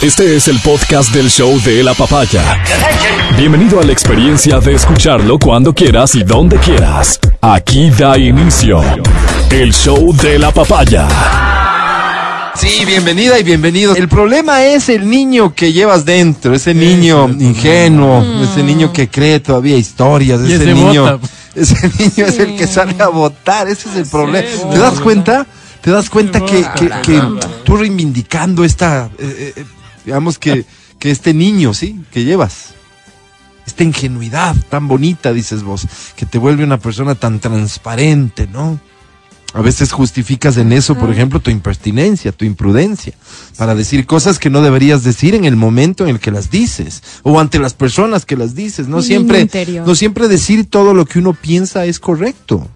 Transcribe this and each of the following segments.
Este es el podcast del show de la papaya. Bienvenido a la experiencia de escucharlo cuando quieras y donde quieras. Aquí da inicio el show de la papaya. Sí, bienvenida y bienvenido. El problema es el niño que llevas dentro, ese niño ingenuo, ese niño que cree todavía historias, ese ese niño, ese niño es el que sale a votar, ese es el problema. ¿Te das cuenta? ¿Te das cuenta que, que- que tú reivindicando esta, eh, digamos que, que este niño, sí, que llevas? Esta ingenuidad tan bonita, dices vos, que te vuelve una persona tan transparente, ¿no? A veces justificas en eso, por ejemplo, tu impertinencia, tu imprudencia, para decir cosas que no deberías decir en el momento en el que las dices, o ante las personas que las dices. No siempre, no siempre decir todo lo que uno piensa es correcto.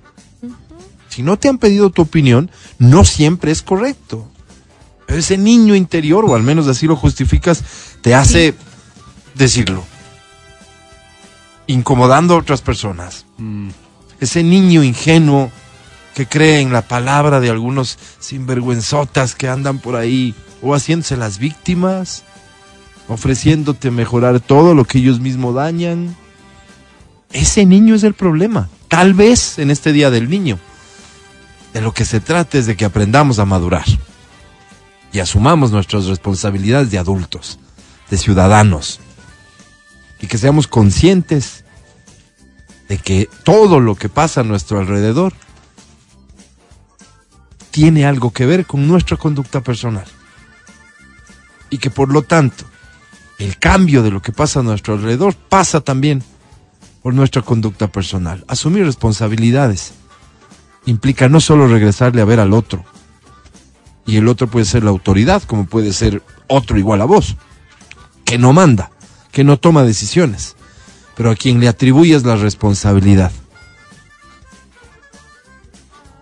Si no te han pedido tu opinión, no siempre es correcto. Pero ese niño interior, o al menos así lo justificas, te hace decirlo. Incomodando a otras personas. Ese niño ingenuo que cree en la palabra de algunos sinvergüenzotas que andan por ahí o haciéndose las víctimas, ofreciéndote mejorar todo lo que ellos mismos dañan. Ese niño es el problema. Tal vez en este día del niño. De lo que se trata es de que aprendamos a madurar y asumamos nuestras responsabilidades de adultos, de ciudadanos, y que seamos conscientes de que todo lo que pasa a nuestro alrededor tiene algo que ver con nuestra conducta personal. Y que por lo tanto, el cambio de lo que pasa a nuestro alrededor pasa también por nuestra conducta personal. Asumir responsabilidades implica no solo regresarle a ver al otro, y el otro puede ser la autoridad, como puede ser otro igual a vos, que no manda, que no toma decisiones, pero a quien le atribuyes la responsabilidad.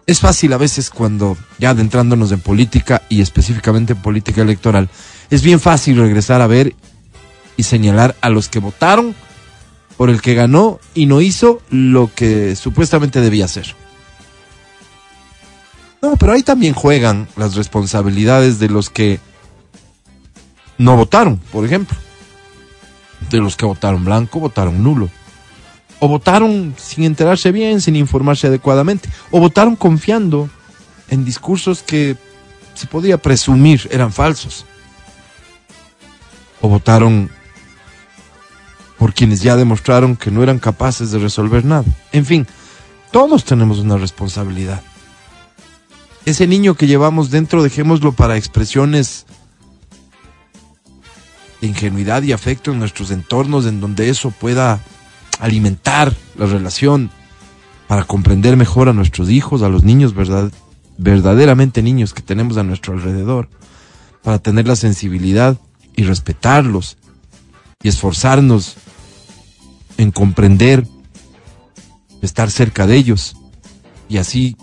Es fácil a veces cuando, ya adentrándonos en política y específicamente en política electoral, es bien fácil regresar a ver y señalar a los que votaron por el que ganó y no hizo lo que supuestamente debía hacer. No, pero ahí también juegan las responsabilidades de los que no votaron, por ejemplo. De los que votaron blanco, votaron nulo. O votaron sin enterarse bien, sin informarse adecuadamente. O votaron confiando en discursos que se podía presumir eran falsos. O votaron por quienes ya demostraron que no eran capaces de resolver nada. En fin, todos tenemos una responsabilidad. Ese niño que llevamos dentro, dejémoslo para expresiones de ingenuidad y afecto en nuestros entornos, en donde eso pueda alimentar la relación para comprender mejor a nuestros hijos, a los niños verdad, verdaderamente niños que tenemos a nuestro alrededor, para tener la sensibilidad y respetarlos y esforzarnos en comprender, estar cerca de ellos y así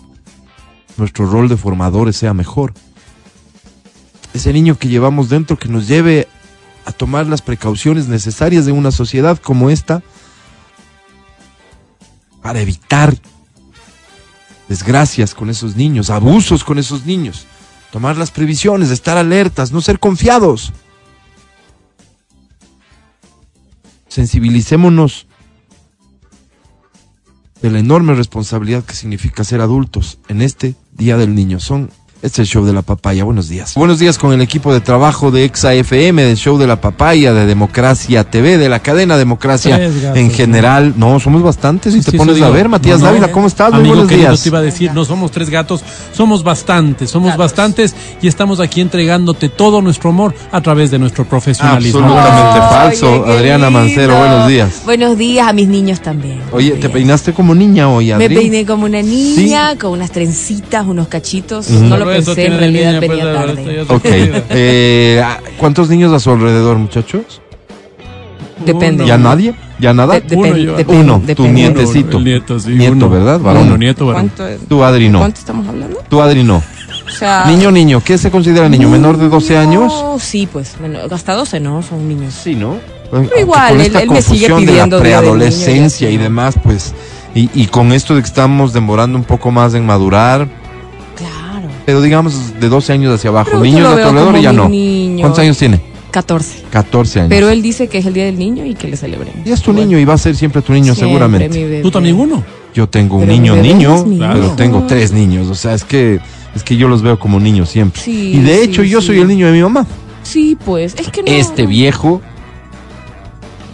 nuestro rol de formadores sea mejor. Ese niño que llevamos dentro que nos lleve a tomar las precauciones necesarias de una sociedad como esta para evitar desgracias con esos niños, abusos con esos niños, tomar las previsiones, estar alertas, no ser confiados. Sensibilicémonos de la enorme responsabilidad que significa ser adultos en este Día del Niño. Son este es el show de la papaya. Buenos días. Buenos días con el equipo de trabajo de Exa FM, del show de la papaya, de Democracia TV, de la cadena Democracia gatos, en general. No, somos bastantes. Si Sí, te sí, pones a digo. ver, Matías No, no. Dávila, ¿cómo estás? Muy Amigo buenos querido, días. te iba a decir, no somos tres gatos, somos bastantes, somos bastantes y estamos aquí entregándote todo nuestro amor a través de nuestro profesionalismo. Absolutamente Oye, falso. qué Adriana. Mancero, buenos días. Buenos días a mis niños también. Oye, Buenos te días. peinaste como niña hoy, Me Adri. peiné como una niña, con unas trencitas, unos cachitos. Ujú. No lo pensé, en realidad niña, pues, venía ahora tarde. esto ya se Ok. queda. Eh, ¿Cuántos niños a su alrededor, muchachos? Depende. ¿Ya nadie? ¿Ya nada? De- Uno depende, yo. depende, Uno, tu nietecito. El nieto, sí, Nieto, uno. ¿verdad? Varón. Uno, nieto, varón. ¿Cuánto, Tú, Adri, no. ¿Cuánto estamos hablando? Tú, Adri, no. O sea, Niño, niño. ¿Qué se considera niño? ¿Menor de 12 años? No, sí, pues, bueno, hasta 12 no, son niños. Sí, ¿no? igual, con él- esta él me sigue confusión de la pidiendo preadolescencia ya, y demás, pues, y, y con esto de que estamos demorando un poco más en madurar. Pero digamos de 12 años hacia abajo, Pero alrededor como ya no. niño. ¿Cuántos años tiene? 14. 14 años. Pero él dice que es el día del niño y que le celebren. y es tu niño y va a ser siempre tu niño Siempre, seguramente. mi bebé. ¿Tú también uno? Yo tengo un Pero niño niño, pero tengo tres niños. O sea, es que es que yo los veo como niños siempre. Sí, y de sí, hecho, yo sí. soy el niño de mi mamá. Sí, pues. Es que no. Este viejo,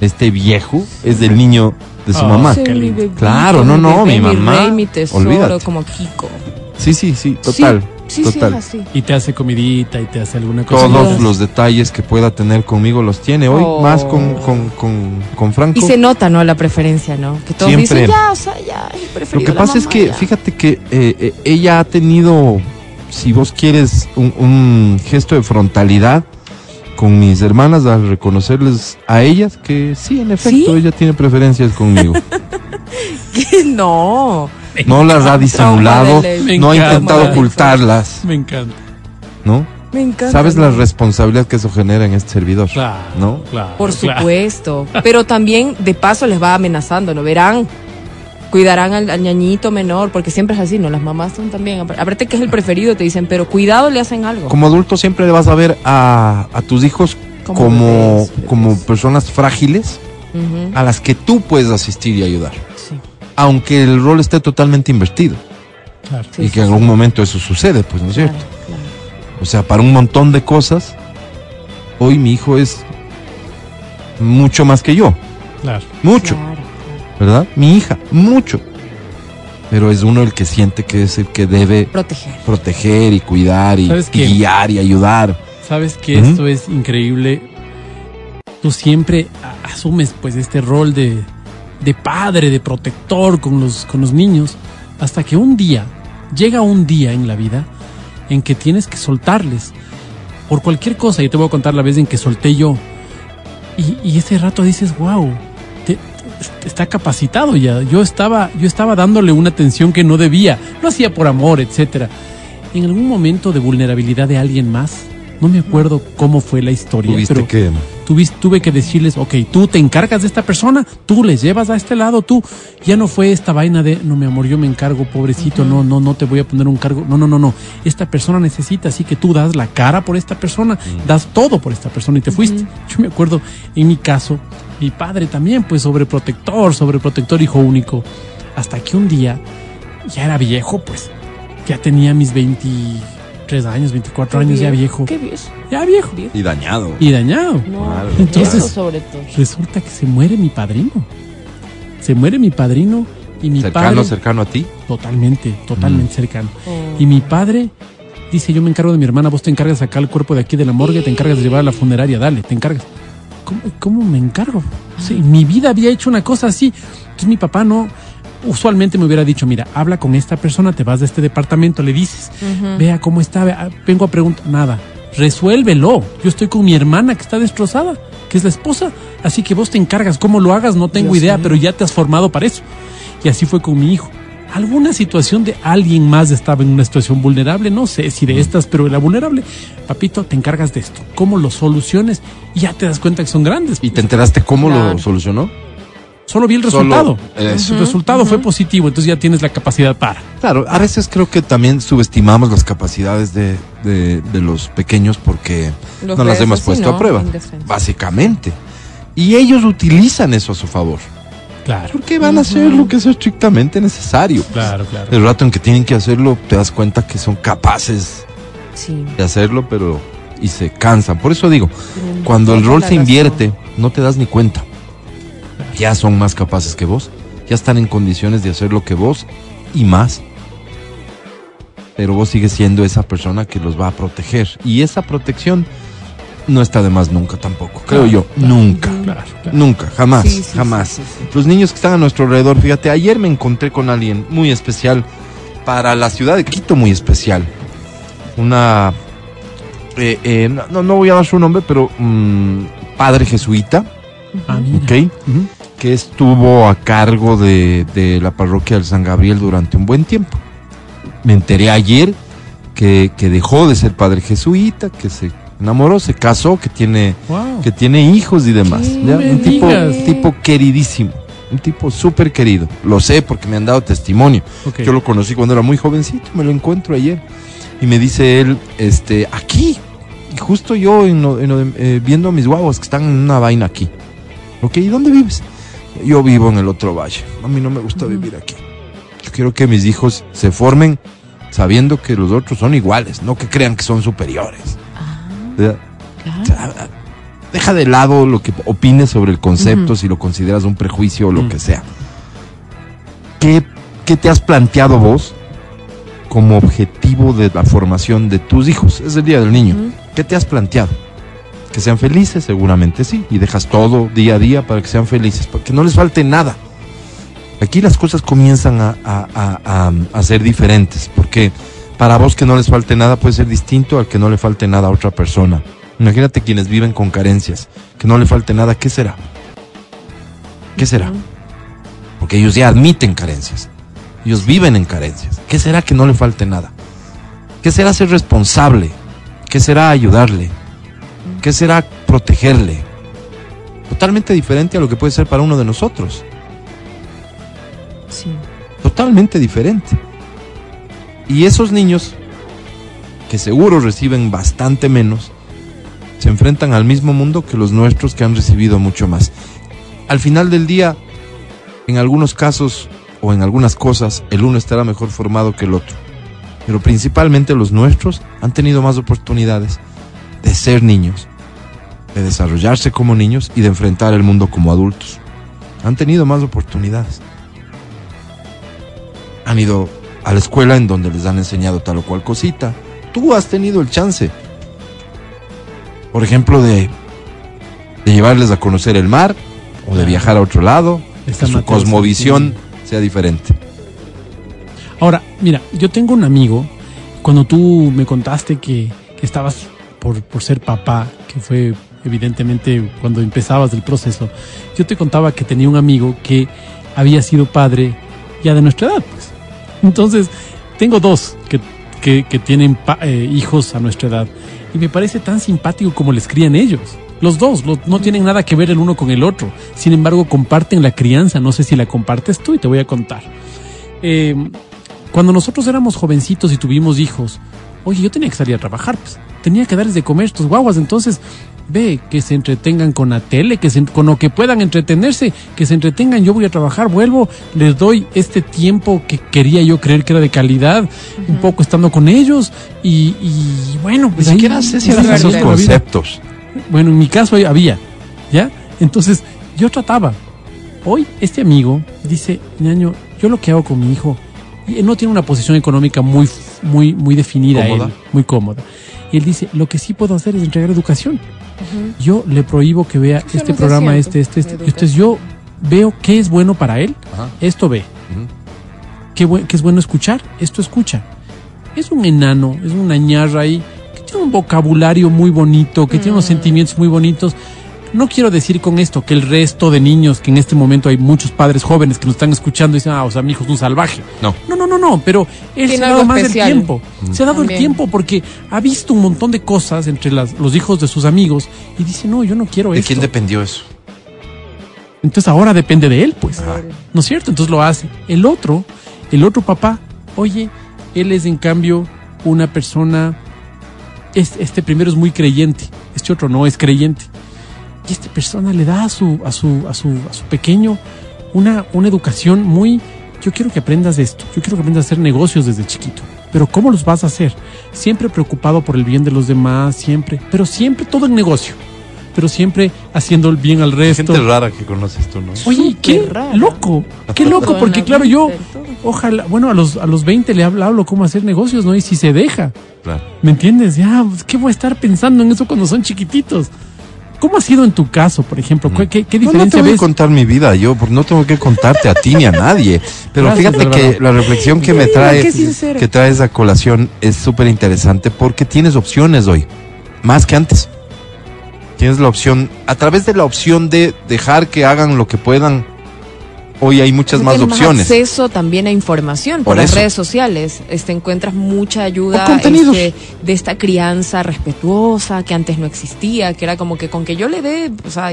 este viejo es del niño de su Ah, mamá. Bebé, Claro, no, no, bebé, mi mamá, rey, mi tesoro, olvídate. como Kiko. Sí, sí, sí, total. Sí, sí, sí, total. es así. Y te hace comidita y te hace alguna cosa. Todos los detalles que pueda tener conmigo los tiene hoy, Oh. más con, con, con, con Franco. Y se nota, ¿no? La preferencia, ¿no? Que todos Siempre. dicen, ya, o sea, ya, Lo que pasa es que, ya". fíjate que eh, eh, ella ha tenido, si vos quieres, un, un gesto de frontalidad con mis hermanas al reconocerles a ellas que sí, en efecto, ¿Sí? ella tiene preferencias conmigo. no. No las ha disimulado, no ha intentado ocultarlas, Me encanta. ¿no? Me encanta. ¿Sabes la responsabilidad que eso genera en este servidor? Claro. ¿No? Claro. Por claro. supuesto. Pero también, de paso, les va amenazando, ¿no? Verán. Cuidarán al, al ñañito menor, porque siempre es así, ¿no? Las mamás son también. Aparte que es el preferido, te dicen, pero cuidado, le hacen algo. Como adulto siempre le vas a ver a, a tus hijos Como como, bebés, bebés. como personas frágiles a las que tú puedes asistir y ayudar. Aunque el rol esté totalmente invertido. Claro. sí, y sí, que en sí. algún momento eso sucede, pues, ¿no es cierto? Claro, claro. O sea, para un montón de cosas, hoy mi hijo es mucho más que yo. Claro. Mucho, Claro, claro. ¿verdad? Mi hija, mucho. Pero es uno el que siente que es el que debe Proteger. proteger y cuidar y, guiar y ayudar. Sabes que esto es increíble. Tú siempre asumes pues este rol de, de padre, de protector con los, con los niños, hasta que un día, llega un día en la vida en que tienes que soltarles por cualquier cosa. Yo te voy a contar la vez en que solté yo. Y, y ese rato dices, wow, te- te- está capacitado ya. Yo estaba, yo estaba dándole una atención que no debía. Lo hacía por amor, etcétera. En algún momento de vulnerabilidad de alguien más, no me acuerdo cómo fue la historia, Tuviste pero que tuvis- tuve que decirles, ok, tú te encargas de esta persona, tú les llevas a este lado, tú. Ya no fue esta vaina de, no, mi amor, yo me encargo, pobrecito, no, no, no te voy a poner un cargo. No, no, no, no. Esta persona necesita, así que tú das la cara por esta persona, das todo por esta persona y te fuiste. Yo me acuerdo, en mi caso, mi padre también, pues sobreprotector, sobreprotector, hijo único. Hasta que un día, ya era viejo, pues, ya tenía mis 23 años, 24 años, ya viejo. Qué viejo. Ya viejo. y dañado. Y dañado. No, Claro, Entonces- eso sobre todo. Resulta que se muere mi padrino. Se muere mi padrino y mi cercano, padre. cercano a ti. Totalmente, totalmente cercano. Oh. Y mi padre dice: Yo me encargo de mi hermana, vos te encargas de sacar el cuerpo de aquí de la morgue, te encargas de llevar a la funeraria, dale, te encargas. ¿Cómo, cómo me encargo? Sí, en mi vida había hecho una cosa así. Entonces mi papá no. Usualmente me hubiera dicho, mira, habla con esta persona, te vas de este departamento, le dices, vea cómo está, vea, vengo a preguntar, nada, resuélvelo. Yo estoy con mi hermana que está destrozada, que es la esposa, así que vos te encargas, cómo lo hagas, no tengo Dios idea, mío. pero ya te has formado para eso. Y así fue con mi hijo. ¿Alguna situación de alguien más estaba en una situación vulnerable? No sé si de estas, pero la vulnerable, papito, te encargas de esto. ¿Cómo lo soluciones? Y ya te das cuenta que son grandes. ¿Y te enteraste cómo Claro. lo solucionó? Solo vi el resultado. eso. El resultado fue positivo, entonces ya tienes la capacidad para. Claro, a veces creo que también subestimamos las capacidades de, de- de los pequeños porque Los no las hemos puesto ¿no? a prueba, básicamente. Y ellos utilizan eso a su favor, Claro, porque van a hacer lo que es estrictamente necesario. claro, claro. El rato en que tienen que hacerlo, te das cuenta que son capaces Sí. de hacerlo, pero y se cansan. Por eso digo, cuando el rol se razón. invierte, no te das ni cuenta. Ya son más capaces que vos, ya están en condiciones de hacer lo que vos y más. Pero vos sigues siendo esa persona que los va a proteger. Y esa protección no está de más nunca tampoco, creo Claro, yo. claro. Nunca. Claro, claro. Nunca, jamás, Sí, sí, jamás. sí, sí, sí. Los niños que están a nuestro alrededor, fíjate, ayer me encontré con alguien muy especial para la ciudad de Quito, muy especial. Una, eh, eh, no- no, voy a dar su nombre, pero mm, padre jesuita, Ah. ¿ok? Ujú. Que estuvo a cargo de, de la parroquia del San Gabriel durante un buen tiempo. Me enteré ayer que, que dejó de ser padre jesuita, que se enamoró, se casó, que tiene Wow. que tiene hijos y demás. ¿Qué ¿ya? Un tipo, tipo queridísimo, un tipo súper querido. Lo sé porque me han dado testimonio. Ok. Yo lo conocí cuando era muy jovencito, me lo encuentro ayer. Y me dice él, este, aquí, y justo yo en en eh, viendo a mis guaguas que están en una vaina aquí. Ok, ¿y dónde vives? Yo vivo en el otro valle. A mí no me gusta vivir aquí. Yo quiero que mis hijos se formen sabiendo que los otros son iguales, no que crean que son superiores. Sea, Deja de lado lo que opines sobre el concepto, si lo consideras un prejuicio o lo Mm. que sea. ¿Qué, qué te has planteado vos como objetivo de la formación de tus hijos? Es el Día del Niño. ¿Qué te has planteado? Que sean felices, seguramente sí. Y dejas todo día a día para que sean felices, para que no les falte nada. Aquí las cosas comienzan a, a- a- a- a ser diferentes, porque para vos que no les falte nada puede ser distinto al que no le falte nada a otra persona. Imagínate quienes viven con carencias, que no le falte nada, ¿qué será? ¿Qué será? Porque ellos ya admiten carencias, ellos viven en carencias. ¿Qué será que no le falte nada? ¿Qué será ser responsable? ¿Qué será ayudarle? ¿Qué será protegerle? Totalmente diferente a lo que puede ser para uno de nosotros. Sí. totalmente diferente. Y esos niños, que seguro reciben bastante menos, se enfrentan al mismo mundo que los nuestros que han recibido mucho más. Al final del día, en algunos casos o en algunas cosas, el uno estará mejor formado que el otro. Pero principalmente los nuestros han tenido más oportunidades de ser niños, de desarrollarse como niños y de enfrentar el mundo como adultos. Han tenido más oportunidades han ido a la escuela en donde les han enseñado tal o cual cosita. Tú has tenido el chance, por ejemplo, de, de llevarles a conocer el mar o de viajar a otro lado, que su cosmovisión sea diferente. Ahora, mira, yo tengo un amigo, cuando tú me contaste que, que estabas por, por ser papá, que fue evidentemente cuando empezabas el proceso, yo te contaba que tenía un amigo que había sido padre ya de nuestra edad. Pues. Entonces, tengo dos que, que, que tienen pa- eh, hijos a nuestra edad y me parece tan simpático como les crían ellos. Los dos lo- no tienen nada que ver el uno con el otro. Sin embargo, comparten la crianza. No sé si la compartes tú y te voy a contar. Eh, cuando nosotros éramos jovencitos y tuvimos hijos, oye, yo tenía que salir a trabajar, pues. Tenía que darles de comer estos guaguas, entonces ve que se entretengan con la tele, que se- con lo que puedan entretenerse, que se entretengan, yo voy a trabajar, vuelvo, les doy este tiempo que quería yo creer que era de calidad, un poco estando con ellos y, y bueno, Ni pues ahí- siquiera sé si eran esos conceptos. Bueno, en mi caso había, ¿ya? Entonces, yo trataba. Hoy, este amigo dice, ñaño, yo lo que hago con mi hijo, y él no tiene una posición económica muy, muy, muy definida, Cómoda. él, muy cómoda. Y él dice, lo que sí puedo hacer es entregar educación. Yo le prohíbo que vea este no programa, este, este, este. Entonces yo veo qué es bueno para él, Ajá. esto ve. ¿Qué, es bueno escuchar? Esto escucha. Es un enano, es una ñarra ahí, que tiene un vocabulario muy bonito, que tiene unos sentimientos muy bonitos. No quiero decir con esto que el resto de niños, que en este momento hay muchos padres jóvenes que nos están escuchando y dicen, ah, o sea, mi hijo es un salvaje. No. No, no, no, no, pero él Tiene se ha dado más especial. el tiempo. Se ha dado También. el tiempo porque ha visto un montón de cosas entre las- los hijos de sus amigos y dice, no, yo no quiero ¿De esto. quién dependió eso? Entonces ahora depende de él, pues. Ajá. ¿No es cierto? Entonces lo hace. El otro, el otro papá, oye, él es en cambio una persona, es- este primero es muy creyente, este otro no es creyente. Y esta persona le da a su, a su, a su, a su pequeño una, una educación muy, yo quiero que aprendas esto, yo quiero que aprendas a hacer negocios desde chiquito. Pero ¿cómo los vas a hacer? Siempre preocupado por el bien de los demás, siempre, pero siempre todo en negocio, pero siempre haciendo el bien al resto. Gente rara que conoces tú, ¿no? Oye, qué rara. loco, qué loco, porque la claro, yo, ojalá, bueno, a los, a los 20 le hablo, hablo cómo hacer negocios, ¿no? Y si se deja, Claro. ¿me entiendes? Ya, pues, ¿qué voy a estar pensando en eso cuando son chiquititos? ¿Cómo ha sido en tu caso, por ejemplo? ¿Qué, qué, qué No, no te diferencia voy a contar mi vida, yo porque no tengo que contarte a ti ni a nadie. Pero Gracias, fíjate que la reflexión que me trae, que traes a colación es súper interesante porque tienes opciones hoy, más que antes. Tienes la opción, a través de la opción de dejar que hagan lo que puedan, hoy hay muchas más opciones. acceso también a información por, Por las eso. redes sociales. Este encuentras mucha ayuda este, de esta crianza respetuosa que antes no existía, que era como que con que yo le dé, o sea,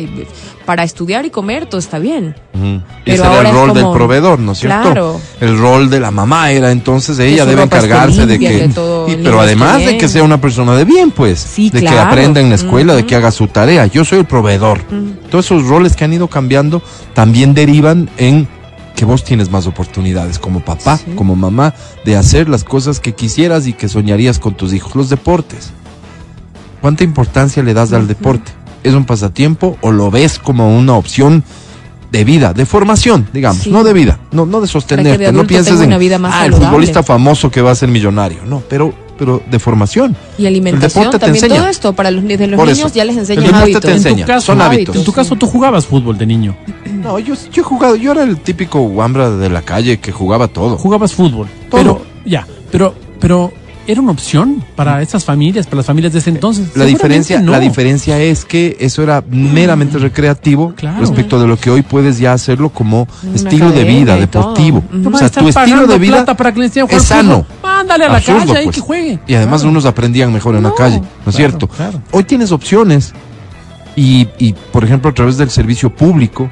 para estudiar y comer todo está bien. Ujú. Y Pero ese era el rol del como- proveedor, ¿no es cierto? Claro. El rol de la mamá era entonces ella debe encargarse de que... que y- pero además esté de que bien. sea una persona de bien, pues. Sí, de que claro. aprenda en la escuela, de Ujú. que haga su tarea. Yo soy el proveedor. Todos esos roles que han ido cambiando también derivan en que vos tienes más oportunidades como papá, Sí. como mamá, de hacer las cosas que quisieras y que soñarías con tus hijos. Los deportes. ¿Cuánta importancia le das al deporte? ¿Es un pasatiempo o lo ves como una opción de vida, de formación, digamos, Sí. no de vida, no, no de sostenerte, de no pienses en una vida más ah, el saludable". futbolista famoso que va a ser millonario, no, pero, pero de formación. Y alimentación deporte te también. enseña. Todo esto para los, de los niños eso. ya les El enseñan deporte hábitos. te En tu enseña, caso, son hábitos. En tu caso, tú jugabas fútbol de niño. No, yo, yo he jugado, yo era el típico guambra de la calle que jugaba todo. Jugabas fútbol. Todo. Pero, ya, pero, pero, ¿era una opción para esas familias, para las familias de ese entonces? La diferencia, no. la diferencia es que eso era meramente recreativo Claro. respecto de lo que hoy puedes ya hacerlo como Una estilo de vida, deportivo. O sea, tu estilo pagando de vida plata para que le enseñen a jugar es sano. Mándale a la Absurdo, calle ahí pues. que juegue. Y además Claro. unos aprendían mejor en la No, calle, ¿no es claro, cierto? claro. Hoy tienes opciones y, y, por ejemplo, a través del servicio público,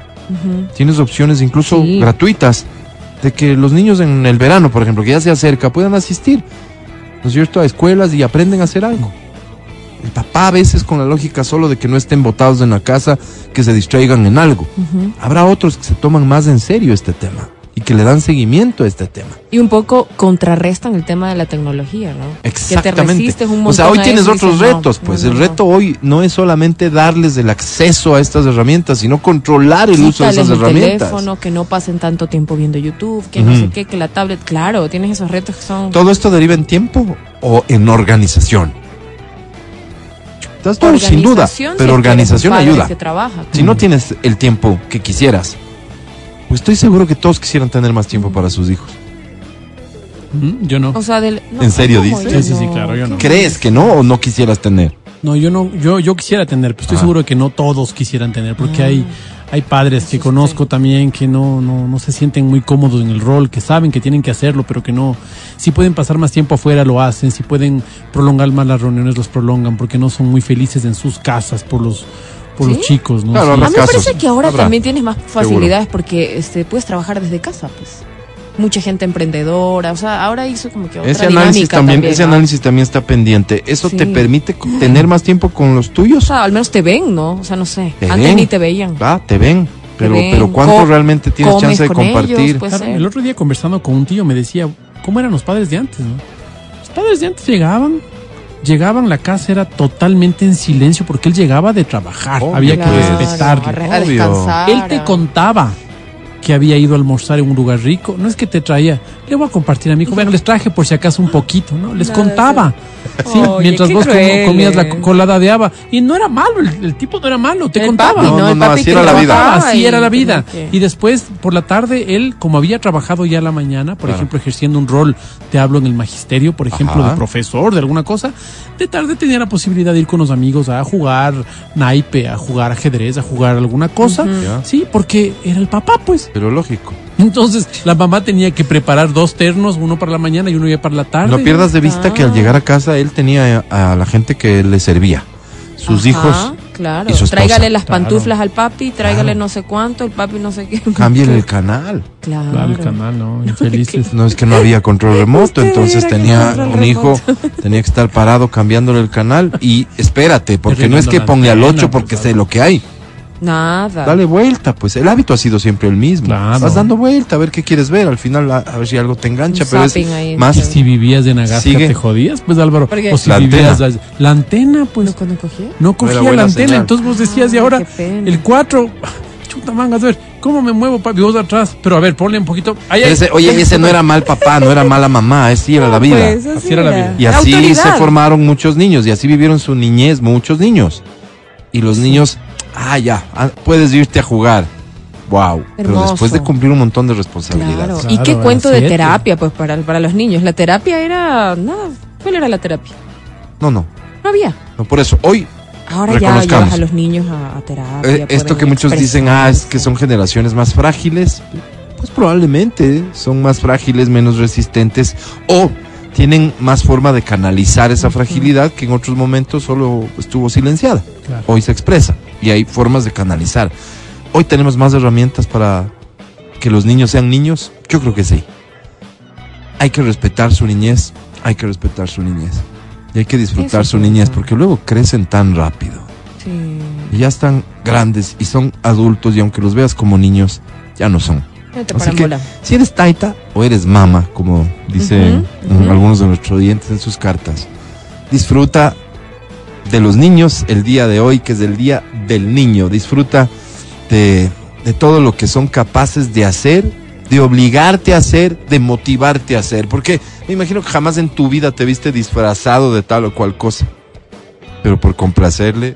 tienes opciones incluso Sí. gratuitas de que los niños en el verano, por ejemplo, que ya se acerca, puedan asistir, ¿no es cierto?, a escuelas y aprenden a hacer algo. El papá a veces con la lógica solo de que no estén botados en la casa, que se distraigan en algo. Habrá otros que se toman más en serio este tema y que le dan seguimiento a este tema. Y un poco contrarrestan el tema de la tecnología, ¿no? Que te Exactamente. un montón o sea, hoy tienes otros dices, no, retos, pues no, el reto hoy no es solamente darles el acceso a estas herramientas, sino controlar el uso de esas el herramientas. teléfono, que no pasen tanto tiempo viendo YouTube, que no sé qué, que la tablet, claro, tienes esos retos que son ¿Todo esto deriva en tiempo o en organización? Las dos, sin duda, si pero organización ayuda. Si no tienes el tiempo que quisieras, pues estoy seguro que todos quisieran tener más tiempo para sus hijos. Mm, Yo no. O sea, del, no, ¿En serio dices? Sí, sí, sí, claro, yo no. ¿Crees que no o no quisieras tener? No, yo no, yo, yo quisiera tener, pero estoy Ah. seguro que no todos quisieran tener, porque hay, hay padres que conozco también que no, no, no se sienten muy cómodos en el rol, que saben que tienen que hacerlo, pero que no, si pueden pasar más tiempo afuera lo hacen, si pueden prolongar más las reuniones los prolongan, porque no son muy felices en sus casas por los, por los chicos, ¿no? Claro, Sí. A mí me parece que ahora Habrá. también tienes más facilidades porque este, puedes trabajar desde casa, pues. Mucha gente emprendedora, o sea, ahora hizo como que otra Ese análisis dinámica también, ese ¿no? análisis también está pendiente. ¿Eso Sí. te permite tener más tiempo con los O tuyos? sea, al menos te ven, ¿no? O sea, no sé. Te Antes ven. ni te veían. Ah, te ven. Pero, ven, pero ¿cuánto co- realmente tienes chance de compartir? ellos. Claro, ser. el otro día conversando con un tío me decía, ¿cómo eran los padres de antes? no? Los padres de antes llegaban, llegaban, la casa era totalmente en silencio porque él llegaba de trabajar, Obvio, había Claro, que pues. respetarle. a, re- a Obvio. descansar. Él te contaba que había ido a almorzar en un lugar rico. No es que te traía, le voy a compartir a mi hijo, vean, les traje por si acaso un poquito, ¿no? Les Nada, contaba. Sí, Oye, mientras vos cruel, comías la eh. El contaba. papi, No, no, El no, papi así que era te la vida. contaba, contaba así y era la vida. tenía que- Y después, por la tarde, él, como había trabajado ya la mañana, por Claro. ejemplo, ejerciendo un rol, te hablo en el magisterio, por ejemplo, Ajá. de profesor, de alguna cosa, de tarde tenía la posibilidad de ir con los amigos a jugar naipe, a jugar ajedrez, a jugar alguna cosa. Sí, porque era el papá, pues. Pero lógico. Entonces, la mamá tenía que preparar dos ternos, uno para la mañana y uno ya para la tarde. No pierdas de vista que al llegar a casa él tenía a la gente que le servía. Sus Ajá, hijos, Claro. y su esposa. Tráigale las Claro. pantuflas al papi, tráigale Claro. no sé cuánto, el papi no sé qué. cámbiale el canal. Claro. Claro, el canal, ¿no? Infelices. No es que no había control remoto, Usted entonces tenía un hijo, tenía que estar parado cambiándole el canal y espérate, porque no es que ponle al antena, 8 porque pues, sé lo que hay. Nada. Dale vuelta, pues el hábito ha sido siempre el mismo. Claro. Vas dando vuelta a ver qué quieres ver, al final a, a ver si algo te engancha, Un pero es ahí, más Y si vivías en Agasca Sigue. te jodías, pues Álvaro. ¿Por qué? O si La vivías antena. la antena, pues ¿No cuando cogí? no cogía la antena, señal. entonces vos decías, y Ah, ahora el 4, chuta mangas, a ver, ¿cómo me muevo, papi? Vos atrás, pero a ver, ponle un poquito. Ese- oye, ese no era mal papá, no era mala mamá, así era la vida. Pues, Así era la vida. Y así Autoridad. se formaron muchos niños y así vivieron su niñez muchos niños. Y los niños, ah, ya, ah, puedes irte a jugar. Wow. Pero Hermoso. después de cumplir un montón de responsabilidades. Claro. Claro, ¿Y qué cuento de terapia, pues, para, para los niños? La terapia era. Nada. ¿Cuál era la terapia? No, no, No había. no, por eso. Hoy, Ahora ya llevas a los niños a, a terapia. eh, esto que muchos dicen, ah, es que son generaciones más frágiles, pues probablemente son más frágiles, menos resistentes o tienen más forma de canalizar esa fragilidad que en otros momentos solo estuvo silenciada. Claro. hoy se expresa y hay formas de canalizar. Hoy tenemos más herramientas para que los niños sean niños? Yo creo que sí. Hay que respetar su niñez, hay que respetar su niñez. Y hay que disfrutar su niñez, porque luego crecen tan rápido. Sí. Y ya están grandes y son adultos y aunque los veas como niños, ya no son. No te Así que si eres taita o eres mama, como dicen algunos de nuestros oyentes en sus cartas, disfruta de los niños el día de hoy, que es el día del niño. Disfruta de, de todo lo que son capaces de hacer, de obligarte a hacer, de motivarte a hacer. Porque me imagino que jamás en tu vida te viste disfrazado de tal o cual cosa. Pero por complacerle,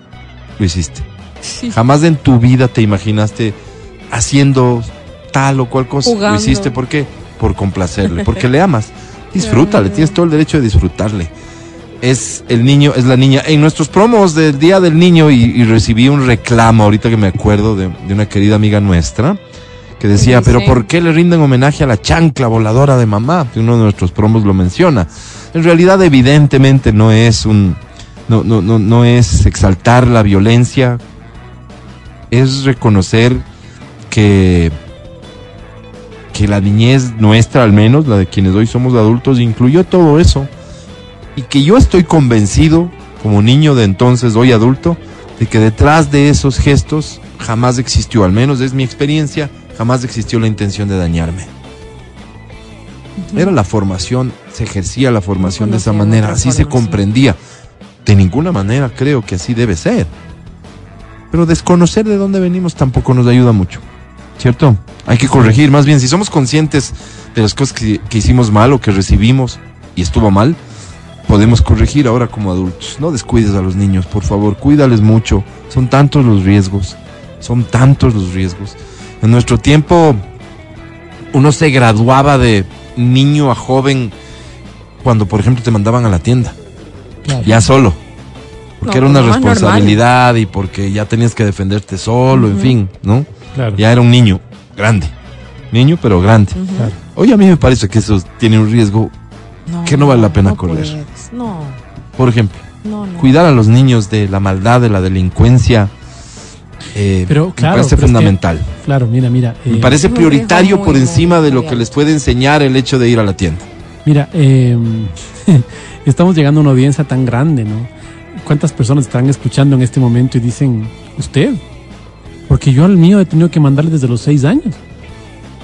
lo hiciste. Sí. Jamás en tu vida te imaginaste haciendo tal o cual cosa. Jugando. Lo hiciste ¿por qué? Por complacerle, porque le amas. Disfrútale, tienes todo el derecho de disfrutarle. Es el niño, es la niña. En nuestros promos del Día del Niño, y, y recibí un reclamo ahorita que me acuerdo de, de una querida amiga nuestra, que decía, pero ¿por qué le rinden homenaje a la chancla voladora de mamá? Uno de nuestros promos lo menciona. En realidad, evidentemente, no es un. No, no, no, no es exaltar la violencia, es reconocer que, que la niñez nuestra, al menos, la de quienes hoy somos adultos, incluyó todo eso. Y que yo estoy convencido, como niño de entonces, hoy adulto, de que detrás de esos gestos jamás existió, al menos es mi experiencia, jamás existió la intención de dañarme. Era la formación, se ejercía la formación de esa manera, así se comprendía. De ninguna manera creo que así debe ser. Pero desconocer de dónde venimos tampoco nos ayuda mucho, ¿cierto? Hay que corregir, más bien, si somos conscientes de las cosas que, que hicimos mal o que recibimos y estuvo mal, podemos corregir ahora como adultos. No descuides a los niños, por favor, cuídales mucho. Son tantos los riesgos, son tantos los riesgos. En nuestro tiempo, uno se graduaba de niño a joven cuando, por ejemplo, te mandaban a la tienda, Claro. ya solo. Porque No, era una normal. responsabilidad y porque ya tenías que defenderte solo, en fin, ¿no? Claro. Ya era un niño grande. Niño, pero grande. Ujú. Claro. Hoy a mí me parece que eso tiene un riesgo. que no vale la pena no correr. puedes. No, Por ejemplo, no, no. cuidar a los niños de la maldad, de la delincuencia. eh, Pero, claro, me parece pero es que- fundamental. Claro, mira, mira. me eh, parece prioritario por encima muy, de lo que les puede enseñar el hecho de ir a la tienda. Mira, eh, estamos llegando a una audiencia tan grande, ¿no? ¿Cuántas personas están escuchando en este momento y dicen, usted? Porque yo al mío he tenido que mandarle desde los seis años.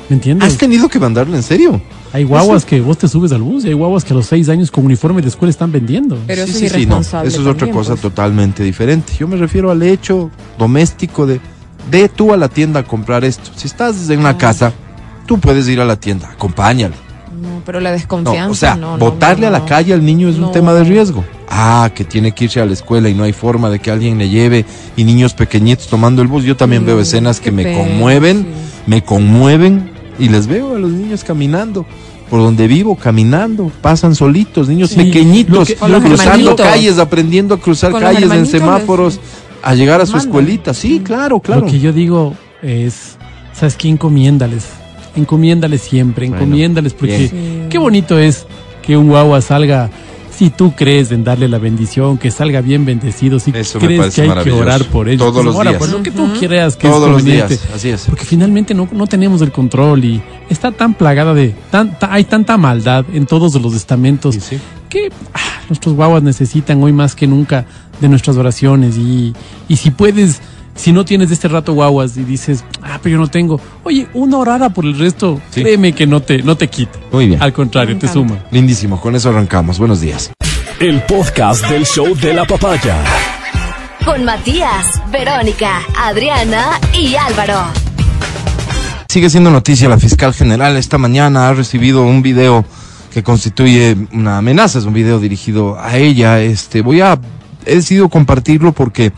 ¿Me entiendes? ¿Has tenido que mandarlo en serio? Hay guaguas que vos te subes al bus y hay guaguas que a los seis años con uniforme de escuela están vendiendo. Pero Sí, eso sí, es sí, no. Eso es otra cosa pues. totalmente diferente. Yo me refiero al hecho doméstico de, de tú a la tienda a comprar esto. Si estás en una Ah. casa, tú puedes ir a la tienda, acompáñale. No, pero la No, desconfianza. o sea, no, no, botarle no, a la no. calle al niño es un No. tema de riesgo. Ah, que tiene que irse a la escuela y no hay forma de que alguien le lleve y niños pequeñitos tomando el bus. Yo también Mm, veo escenas que me pena, conmueven, sí. me conmueven y les veo a los niños caminando. Por donde vivo, caminando, pasan solitos, niños Sí, pequeñitos, que- cruzando calles, aprendiendo a cruzar calles en les- semáforos, a llegar a su escuelita. Sí, claro, claro. Lo que yo digo es, ¿sabes qué? Encomiéndales. Encomiéndales siempre, Bueno, encomiéndales porque. Sí. qué bonito es que un guagua salga, si tú crees en darle la bendición, que salga bien bendecido, si Eso crees que hay que orar por ellos. Todos pues los ora días. por lo que tú creas que Todos es los conveniente. días, así es. Porque finalmente no, no tenemos el control y está tan plagada de, tan, ta- hay tanta maldad en todos los estamentos Sí, sí. que ah, nuestros guaguas necesitan hoy más que nunca de nuestras oraciones y, y si puedes, si no tienes de este rato guaguas y dices, ah, pero yo no tengo, oye, una orada por el resto, Sí. créeme que no te, no te quita. Muy bien. Al contrario, te suma. Lindísimo, con eso arrancamos. Buenos días. El podcast del show de la papaya. Con Matías, Verónica, Adriana y Álvaro. Sigue siendo noticia la fiscal general. Esta mañana ha recibido un video que constituye una amenaza. Es un video dirigido a ella. Este, voy a, he decidido compartirlo porque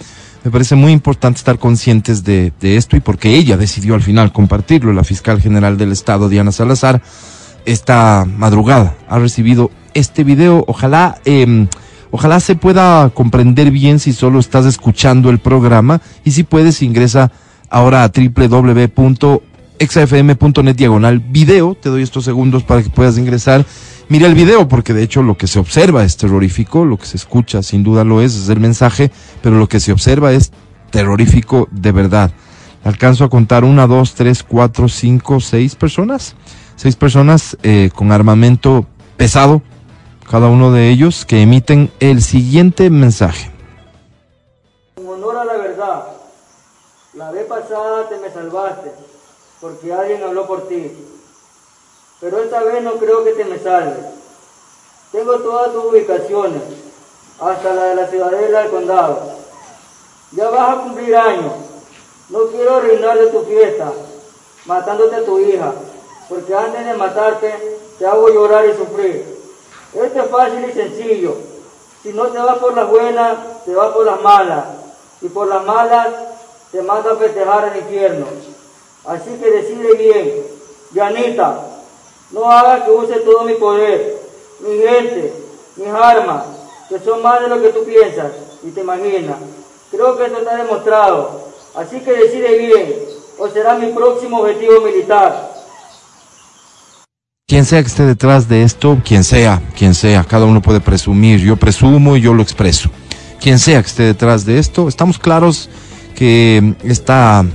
me parece muy importante estar conscientes de, esto y porque ella decidió al final compartirlo. La fiscal general del estado, Diana Salazar, esta madrugada ha recibido este video. Ojalá, eh, ojalá se pueda comprender bien si solo estás escuchando el programa y si puedes ingresa ahora a www.exafm.net diagonal video. Te doy estos segundos para que puedas ingresar. Mira el video porque de hecho lo que se observa es terrorífico, lo que se escucha sin duda lo es, es el mensaje, pero lo que se observa es terrorífico de verdad. Alcanzo a contar una, dos, tres, cuatro, cinco, seis personas. Seis personas eh, con armamento pesado, cada uno de ellos, que emiten el siguiente mensaje. En honor a la verdad, la vez pasada te me salvaste, porque alguien habló por ti. Pero esta vez no creo que te me salves. Tengo todas tus ubicaciones, hasta la de la ciudadela del condado. Ya vas a cumplir años. No quiero arruinar de tu fiesta, matándote a tu hija, porque antes de matarte te hago llorar y sufrir. Esto es fácil y sencillo. Si no te vas por las buenas, te vas por las malas. Y por las malas, te mando a festejar al infierno. Así que decide bien. Yanita, no hagas que use todo mi poder, mi gente, mis armas, que son más de lo que tú piensas y te imaginas. Creo que esto está demostrado. Así que decide bien, o será mi próximo objetivo militar. Quien sea que esté detrás de esto, quien sea, quien sea, cada uno puede presumir, yo presumo y yo lo expreso. Quien sea que esté detrás de esto, estamos claros que esta,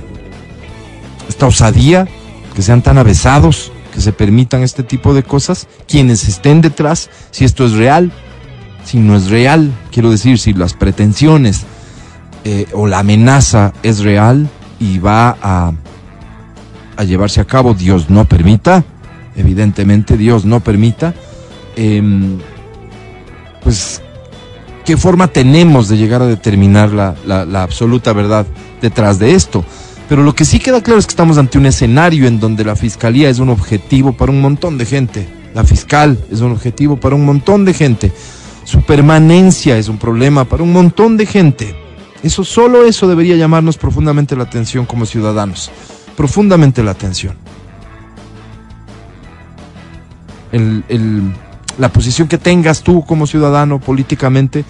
esta osadía, que sean tan avesados, que se permitan este tipo de cosas, quienes estén detrás, si esto es real, si no es real, quiero decir, si las pretensiones eh, o la amenaza es real y va a, llevarse a cabo, Dios no permita, evidentemente Dios no permita, em, pues, ¿qué forma tenemos de llegar a determinar la, la- la absoluta verdad detrás de esto? Pero lo que sí queda claro es que estamos ante un escenario en donde la fiscalía es un objetivo para un montón de gente. La fiscal es un objetivo para un montón de gente. Su permanencia es un problema para un montón de gente. Eso, solo eso debería llamarnos profundamente la atención como ciudadanos. Profundamente la atención. la posición que tengas tú como ciudadano políticamente,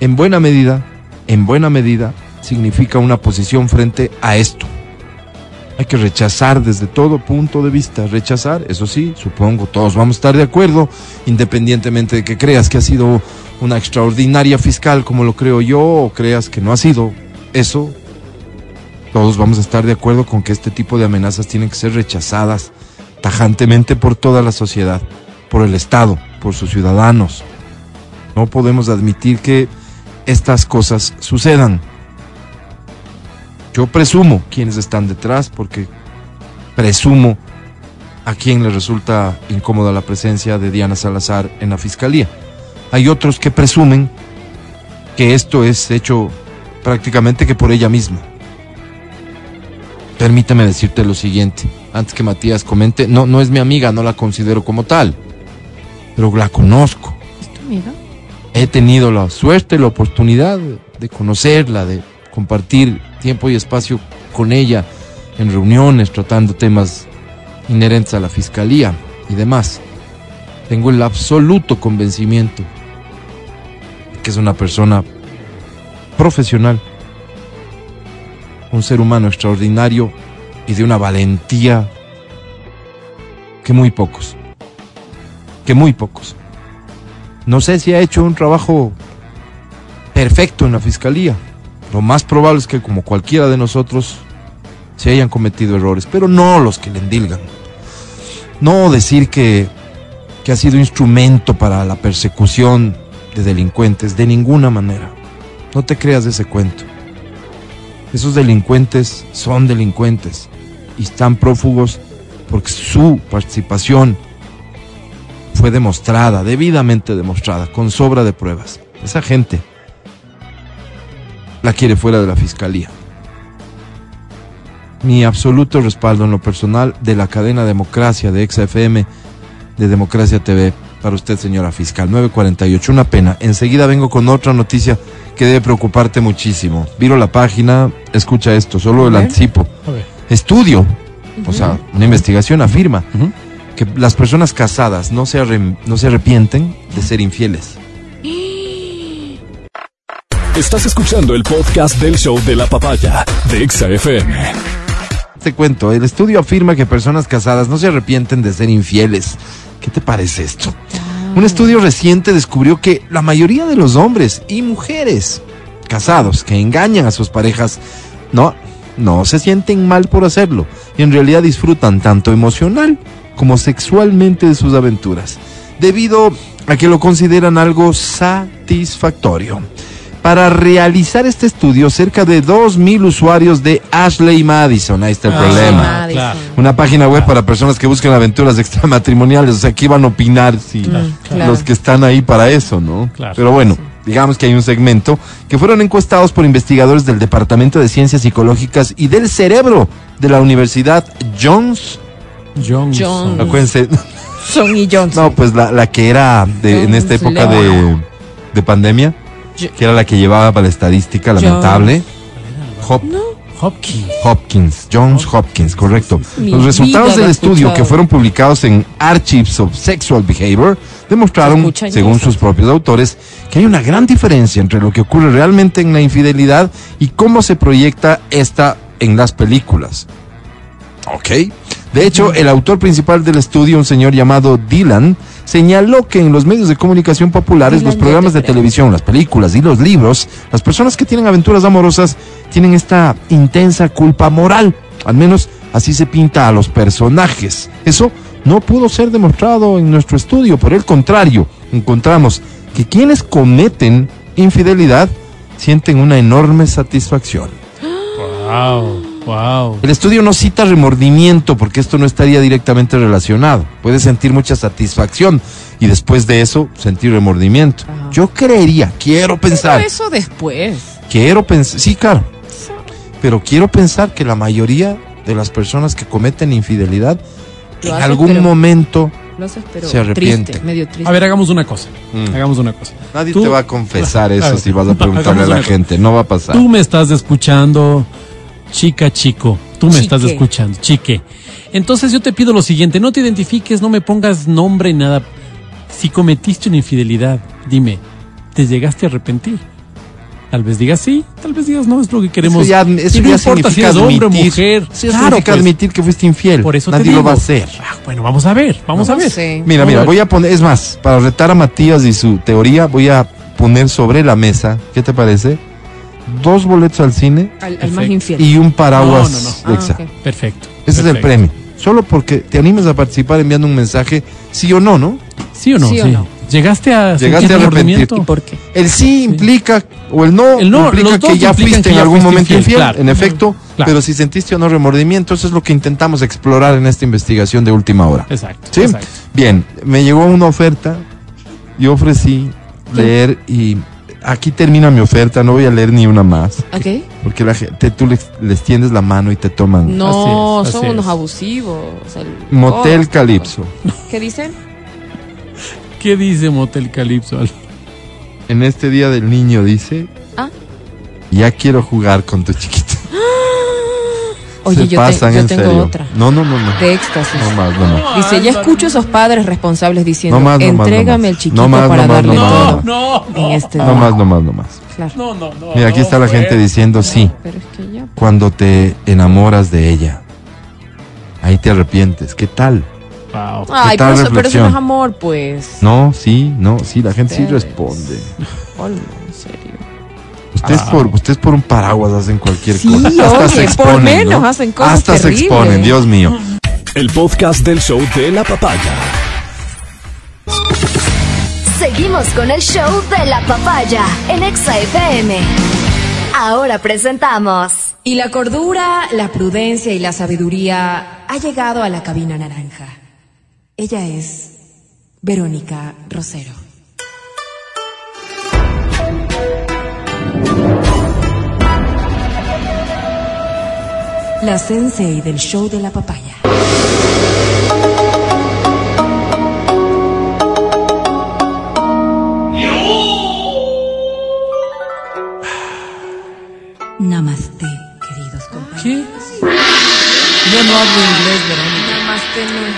en buena medida, en buena medida, significa una posición frente a esto. Hay que rechazar desde todo punto de vista, rechazar, eso sí, supongo, todos vamos a estar de acuerdo, independientemente de que creas que ha sido una extraordinaria fiscal como lo creo yo, o creas que no ha sido eso, todos vamos a estar de acuerdo con que este tipo de amenazas tienen que ser rechazadas tajantemente por toda la sociedad, por el Estado, por sus ciudadanos. No podemos admitir que estas cosas sucedan. Yo presumo quienes están detrás porque presumo a quien le resulta incómoda la presencia de Diana Salazar en la fiscalía. Hay otros que presumen que esto es hecho prácticamente que por ella misma. Permítame decirte lo siguiente, antes que Matías comente, no, no es mi amiga, no la considero como tal, pero la conozco. ¿Es tu amiga? He tenido la suerte, la oportunidad de conocerla, de compartir tiempo y espacio con ella en reuniones, tratando temas inherentes a la fiscalía y demás. Tengo el absoluto convencimiento que es una persona profesional, un ser humano extraordinario y de una valentía que muy pocos, que muy pocos. No sé si ha hecho un trabajo perfecto en la fiscalía. Lo más probable es que como cualquiera de nosotros se hayan cometido errores, pero no los que le endilgan. No decir que, que ha sido instrumento para la persecución de delincuentes, de ninguna manera. No te creas de ese cuento. Esos delincuentes son delincuentes y están prófugos porque su participación fue demostrada, debidamente demostrada, con sobra de pruebas. Esa gente la quiere fuera de la fiscalía. Mi absoluto respaldo en lo personal de la cadena Democracia de XFM, de Democracia TV, para usted, señora fiscal. 948, una pena. Enseguida vengo con otra noticia que debe preocuparte muchísimo. Viro la página, escucha esto, solo el anticipo. Estudio, o sea, una investigación afirma que las personas casadas no se, no se arrepienten de ser infieles. Estás escuchando el podcast del show de la papaya de Exa FM. Te cuento, el estudio afirma que personas casadas no se arrepienten de ser infieles. ¿Qué te parece esto? Un estudio reciente descubrió que la mayoría de los hombres y mujeres casados que engañan a sus parejas no, no se sienten mal por hacerlo y en realidad disfrutan tanto emocional como sexualmente de sus aventuras, debido a que lo consideran algo satisfactorio. Para realizar este estudio, cerca de 2.000 usuarios de Ashley Madison, ahí está el Ah, problema. Claro. Una página web para personas que buscan aventuras extramatrimoniales, o sea, que iban a opinar si claro. los que están ahí para eso, ¿no? Claro. Pero bueno, digamos que hay un segmento que fueron encuestados por investigadores del Departamento de Ciencias Psicológicas y del Cerebro de la Universidad Johns. Johnson. Johnson. Acuérdense, Son y Johnson. no, pues la, la que era de, en esta Jones época de pandemia, Jo- que era la que llevaba para la estadística lamentable. Hop- Hopkins. Hopkins, Johns Hopkins, correcto. Mi Los resultados del estudio escuchado. que fueron publicados en Archives of Sexual Behavior demostraron, según sus propios autores, que hay una gran diferencia entre lo que ocurre realmente en la infidelidad y cómo se proyecta esta en las películas. Ok. De hecho, el autor principal del estudio, un señor llamado Dylan, señaló que en los medios de comunicación populares, los programas de televisión, las películas y los libros, las personas que tienen aventuras amorosas tienen esta intensa culpa moral. Al menos así se pinta a los personajes. Eso no pudo ser demostrado en nuestro estudio. Por el contrario, encontramos que quienes cometen infidelidad sienten una enorme satisfacción. Wow, wow. El estudio no cita remordimiento porque esto no estaría directamente relacionado. Puedes sentir mucha satisfacción y después de eso sentir remordimiento. Ajá. Yo creería, quiero pensar, Pero eso después. quiero pensar, sí, claro, pero quiero pensar que la mayoría de las personas que cometen infidelidad Lo en algún pero- momento Lo haces, pero Se arrepiente. triste, medio triste. A ver, hagamos una cosa. Mm. Hagamos una cosa. nadie Tú- te va a confesar A eso ver, si vas a preguntarle a la gente, no va a pasar. Tú me estás escuchando, chica, chico. Tú me estás escuchando, chique. Entonces yo te pido lo siguiente, no te identifiques, no me pongas nombre ni nada. Si cometiste una infidelidad, dime, ¿te llegaste a arrepentir? Tal vez digas sí, tal vez digas no, es lo que queremos. Eso ya, y eso no ya importa si eres hombre o mujer. Eso ya Claro, significa pues, admitir que fuiste infiel. por eso Nadie te digo. lo va a hacer. Ah, bueno, vamos a ver, vamos a No ver. Mira, mira, voy a poner, es más, para retar a Matías y su teoría, voy a poner sobre la mesa, ¿qué te parece? Dos boletos al cine Al, al más Perfecto. infiel. y un paraguas No, no, no. de Ah. Perfecto. Ese es el premio. Solo porque te animes a participar enviando un mensaje, sí o no, ¿no? ¿Sí o no? ¿Sí o no? ¿Llegaste a Llegaste sentir a arrepentirte. ¿Y por qué? El sí, implica, o el no, El no, implica los dos que ya implican fuiste que en ya algún fuiste momento infiel, infiel, claro. en efecto, Claro. pero si sentiste o no remordimiento, eso es lo que intentamos explorar en esta investigación de última hora. Exacto. ¿Sí? exacto. Bien, me llegó una oferta, yo ofrecí leer y aquí termina mi oferta, no voy a leer ni una más, ¿Ok? porque la gente, tú les, les tiendes la mano y te toman. No, Así es, son así unos es. abusivos. o sea, el- Motel oh. Calipso. ¿Qué dicen? ¿Qué dice Motel Calipso? En este día del niño dice, Ah. ya quiero jugar con tu chiquito. Oye, Se yo, te- pasan, yo en tengo serio. otra. No, no, no, no. De éxtasis. No más, no más. Dice, ya escucho a esos padres responsables diciendo, No más, no más, no entrégame más. el chiquito No más, para no más, darle no más, todo. no, En este No más, no más, no más. Claro. No, no, no. Mira, aquí no, está la gente diciendo sí. Pero es que ya. Cuando te enamoras de ella, ahí te arrepientes. ¿Qué tal? Wow. Ay, tal pero, eso- pero eso no reflexión? es amor, pues. No, sí, no, sí, la gente sí responde. Olmo. Ustedes, Ah. por, ustedes por un paraguas hacen cualquier Sí, cosa. Hasta oye, se por exponen. menos ¿no? hacen cosas Hasta se exponen, Dios mío. El podcast del show de la papaya. Seguimos con el show de la papaya en Exa FM. Ahora presentamos Y la cordura, la prudencia y la sabiduría ha llegado a la cabina naranja. Ella es Verónica Rosero. La sensei del show de la papaya. Namaste, queridos compañeros. ¿Qué? Yo no hablo inglés, Verónica. Namaste no.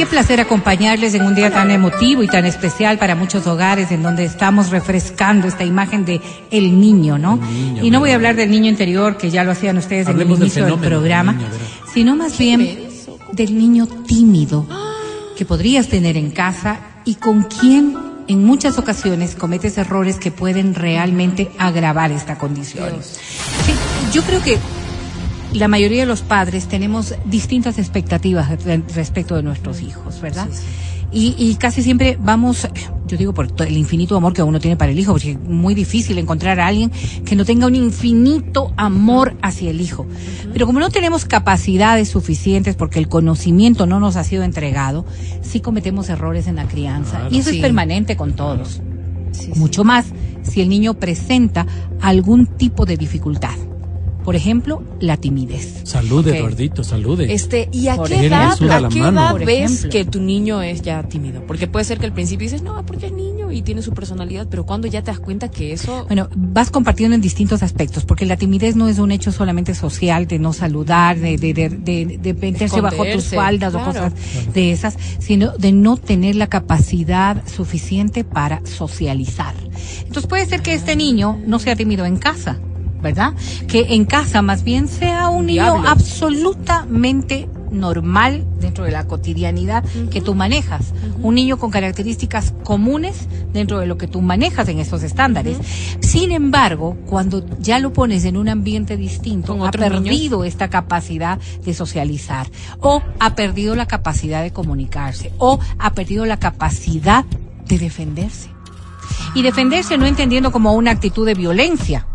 Qué placer acompañarles en un día tan emotivo y tan especial para muchos hogares en donde estamos refrescando esta imagen de el niño, ¿no? niño, y no voy a hablar del niño interior que ya lo hacían ustedes en el inicio del, programa, sino más bien del niño tímido que podrías tener en casa y con quien en muchas ocasiones cometes errores que pueden realmente agravar esta condición. Sí, yo creo que la mayoría de los padres tenemos distintas expectativas re- respecto de nuestros hijos, ¿verdad? Y, y casi siempre vamos, yo digo por el infinito amor que uno tiene para el hijo, porque es muy difícil encontrar a alguien que no tenga un infinito amor hacia el hijo. Pero como no tenemos capacidades suficientes porque el conocimiento no nos ha sido entregado, sí cometemos errores en la crianza. y eso Sí. es permanente con todos. Mucho más si el niño presenta algún tipo de dificultad. Por ejemplo, la timidez. Salude, Ok. Eduardito, salude. Este, ¿y a Por qué edad, a qué edad ves ejemplo. que tu niño es ya tímido? Porque puede ser que al principio dices, no, porque es niño y tiene su personalidad, pero cuando ya te das cuenta que eso... Bueno, vas compartiendo en distintos aspectos, porque la timidez no es un hecho solamente social, de no saludar, de, de, de, de, de meterse bajo tus faldas o claro. cosas de esas, sino de no tener la capacidad suficiente para socializar. Entonces puede ser que este niño no sea tímido en casa, ¿verdad? Que en casa más bien sea un niño absolutamente normal dentro de la cotidianidad que tú manejas. Un niño con características comunes dentro de lo que tú manejas en esos estándares. Sin embargo, cuando ya lo pones en un ambiente distinto, ha niños. perdido esta capacidad de socializar o ha perdido la capacidad de comunicarse o ha perdido la capacidad de defenderse. Y defenderse no entendiendo como una actitud de violencia,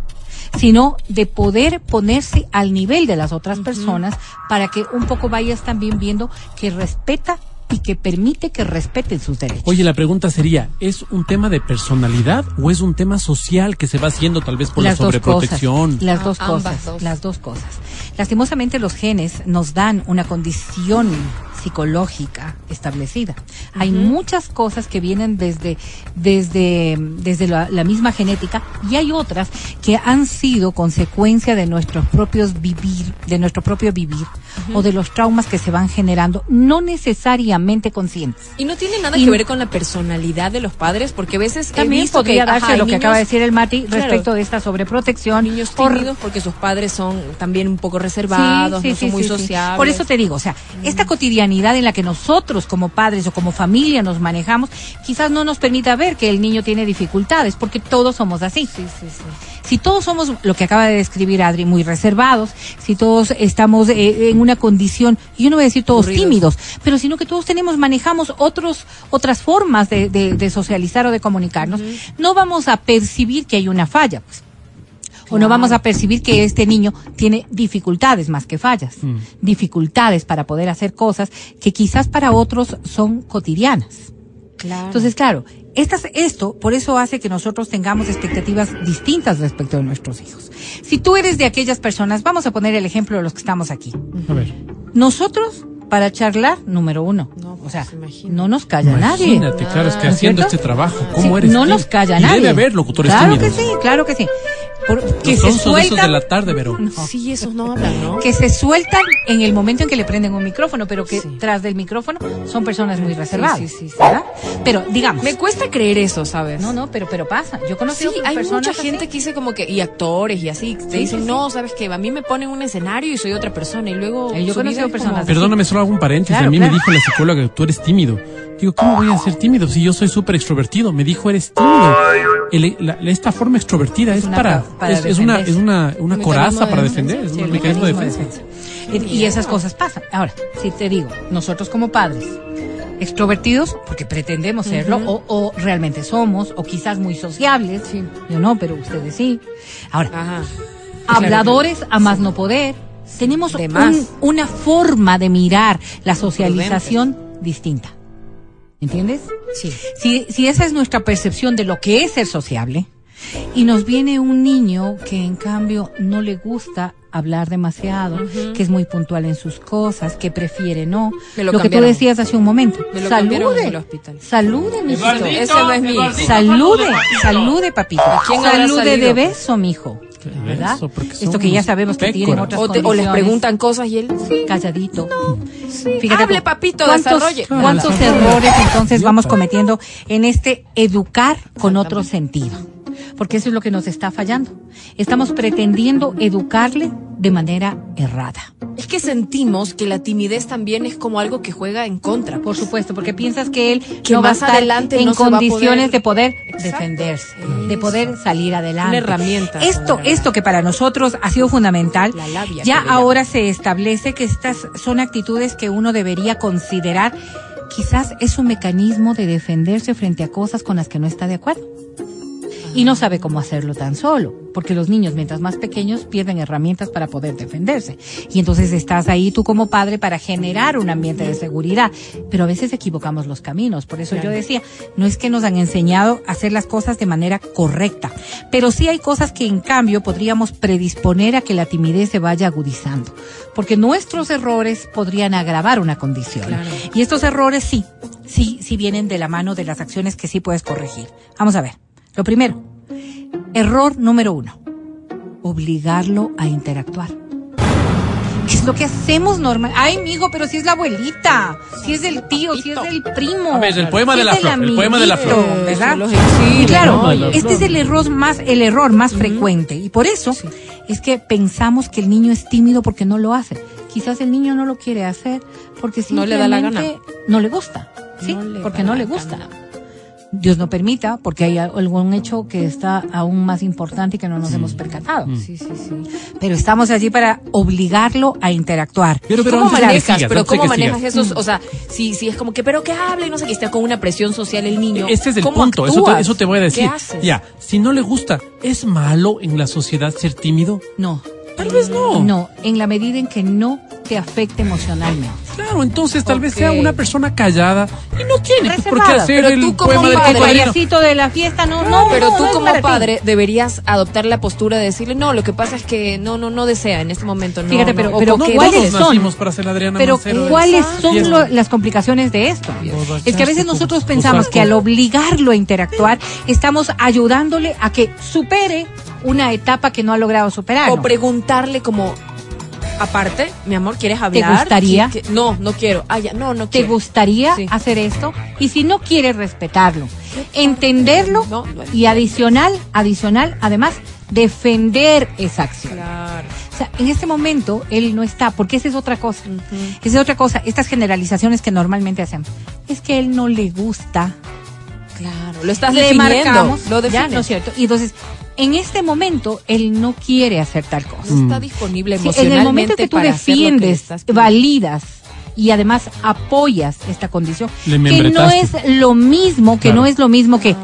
sino de poder ponerse al nivel de las otras personas para que un poco vayas también viendo que respeta y que permite que respeten sus derechos. Oye, la pregunta sería, ¿es un tema de personalidad o es un tema social que se va haciendo tal vez por la las dos sobreprotección? cosas, las dos Ah, cosas, dos. las dos cosas. Lastimosamente los genes nos dan una condición psicológica establecida. Hay muchas cosas que vienen desde desde desde la, la misma genética y hay otras que han sido consecuencia de nuestros propios vivir, de nuestro propio vivir o de los traumas que se van generando, no necesariamente conscientes. Y no tiene nada Y- que ver con la personalidad de los padres, porque a veces he También visto podría que darse ajá, lo que acaba de decir el Mati Claro. respecto de esta sobreprotección. niños tímidos porque sus padres son también un poco reservados, no son muy sí, sí. sociables. Por eso te digo, o sea, esta cotidianidad en la que nosotros como padres o como familia nos manejamos, quizás no nos permita ver que el niño tiene dificultades, porque todos somos así. Si todos somos lo que acaba de describir Adri, muy reservados, si todos estamos eh, en una condición, yo no voy a decir todos tímidos, pero sino que todos tenemos, manejamos otros, otras formas de, de- de socializar o de comunicarnos, no vamos a percibir que hay una falla. pues. O no vamos a percibir que este niño tiene dificultades más que fallas. Dificultades para poder hacer cosas que quizás para otros son cotidianas. Claro. Entonces, claro, estas, esto por eso hace que nosotros tengamos expectativas distintas respecto de nuestros hijos. Si tú eres de aquellas personas, vamos a poner el ejemplo de los que estamos aquí. A ver, Nosotros, para charlar, número uno. No, o pues, sea, imagínate. no nos calla nadie. imagínate, claro, es que ¿No es haciendo cierto? este trabajo, ¿cómo Sí, eres? no nos calla Y nadie. debe haber locutores claro tímidos. que sí, claro que sí. Por- que se sueltan, de la tarde, Verón. Sí, esos no hablan, ¿no? que se sueltan en el momento en que le prenden un micrófono, pero que Sí. tras del micrófono son personas muy reservadas. sí, sí, sí. ¿verdad? Pero digamos, Me cuesta creer eso, ¿sabes? no, no, pero pero pasa. Yo conocí Sí, hay mucha así. gente que dice como que, y actores y así, te Sí, dicen, sí, no, sabes que a mí me ponen un escenario y soy otra persona, y luego. Eh, yo vida es personas como- así. Perdóname, solo hago un paréntesis. Claro, a mí claro. me dijo la psicóloga que tú eres tímido. Digo, ¿cómo voy a ser tímido si yo soy súper extrovertido? Me dijo, eres tímido. El- la- la- esta forma extrovertida es, para, pa- para es, es una, es una, una Un coraza para defensa. defender, es Sí, un mecanismo de defensa. Y, y esas cosas pasan. Ahora, si te digo, nosotros como padres, extrovertidos, porque pretendemos serlo, o, o realmente somos, o quizás muy sociables, yo no, pero ustedes sí. Ahora, Ajá. habladores a más no poder. Tenemos un- una forma de mirar la socialización distinta. ¿Entiendes? Sí. Si, si esa es nuestra percepción de lo que es ser sociable, y nos viene un niño que en cambio no le gusta hablar demasiado, que es muy puntual en sus cosas, que prefiere no. Lo que tú decías hace un momento. Me lo cambiaron en Salude. el hospital. Salude, mijito. Ese no es mi hijo. Salude, salude, papito. Salude de beso, mijo. ¿Verdad? Esto que ya sabemos que tienen otras O, te- o les preguntan cosas y él. Sí. calladito. Hable, papito, ¿cuántos, desarrolle. ¿Cuántos errores entonces vamos cometiendo en este educar con otro sentido? Porque eso es lo que nos está fallando. Estamos pretendiendo educarle de manera errada. Es que sentimos que la timidez también es como algo que juega en contra. Por supuesto, porque piensas que él Que no va a estar adelante en no condiciones poder- de poder Exacto. defenderse, de poder salir adelante. Una herramienta. Esto, esto que para nosotros ha sido fundamental, La labia, ya ahora se establece que estas son actitudes que uno debería considerar. Quizás es un mecanismo de defenderse frente a cosas con las que no está de acuerdo. Y no sabe cómo hacerlo tan solo, porque los niños mientras más pequeños pierden herramientas para poder defenderse. Y entonces estás ahí tú como padre para generar un ambiente de seguridad. Pero a veces equivocamos los caminos. Por eso yo decía, no es que nos han enseñado a hacer las cosas de manera correcta, pero sí hay cosas que en cambio podríamos predisponer a que la timidez se vaya agudizando. Porque nuestros errores podrían agravar una condición. Y estos errores sí, sí, sí vienen de la mano de las acciones que sí puedes corregir. Vamos a ver. Lo primero, error número uno, obligarlo a interactuar. ¿Qué es lo que hacemos normal? Ay, mijo, pero si es la abuelita, si es el tío, si es el primo. A ver, el poema si de la es flor, el poema de la flor. ¿verdad? Y claro, este es el error más, el error más frecuente. Y por eso es que pensamos que el niño es tímido porque no lo hace. Quizás el niño no lo quiere hacer porque No le da la gana. simplemente no le gusta. Sí, No le porque no le gusta. gana. Dios no permita, porque hay algún hecho que está aún más importante y que no nos hemos percatado. Sí, sí, sí. Pero estamos allí para obligarlo a interactuar. Pero, pero ¿Cómo que manejas? sigas, pero ¿cómo que manejas esos? O sea, si, si es como que, pero que hable y no sé qué, está con una presión social el niño. Este es el ¿cómo punto, eso te, eso te voy a decir. ¿Qué haces? Ya, si no le gusta, ¿es malo en la sociedad ser tímido? No. Tal vez no. No, en la medida en que no te afecte emocionalmente. Claro, entonces tal vez sea una persona callada y no tiene pues, por qué Reservada. hacer Pero el tú como poema del padre- El cocodrilo. payasito de la fiesta, no, no. Pero no, tú no es como ti. padre deberías adoptar la postura de decirle, no, lo que pasa es que no, no, no desea en este momento. No, Fíjate, no". pero- pero ¿cuáles son? nacimos para ser la Adriana Pero Mancero ¿cuáles son lo- las complicaciones de esto? Es que a veces nosotros pensamos que al obligarlo a interactuar, estamos ayudándole a que supere una etapa que no ha logrado superar. O preguntarle como, aparte, mi amor, ¿quieres hablar? gustaría? ¿Qué- qué- No, no quiero. Ah, ya, no, no ¿Te quiero. gustaría Sí. hacer esto? Y si no quieres respetarlo, entenderlo No, no. y adicional, adicional, además, defender esa acción. Claro. O sea, en este momento él no está, porque esa es otra cosa. Esa es otra cosa, estas generalizaciones que normalmente hacemos. Es que él no le gusta. Claro. Lo estás le definiendo. marcamos, Lo. ¿no es cierto? Y entonces, en este momento él no quiere hacer tal cosa. No está disponible Sí, en emocionalmente el momento que tú que le defiendes, validas y además apoyas esta condición, Le que no es lo mismo, que Claro. no es lo mismo que,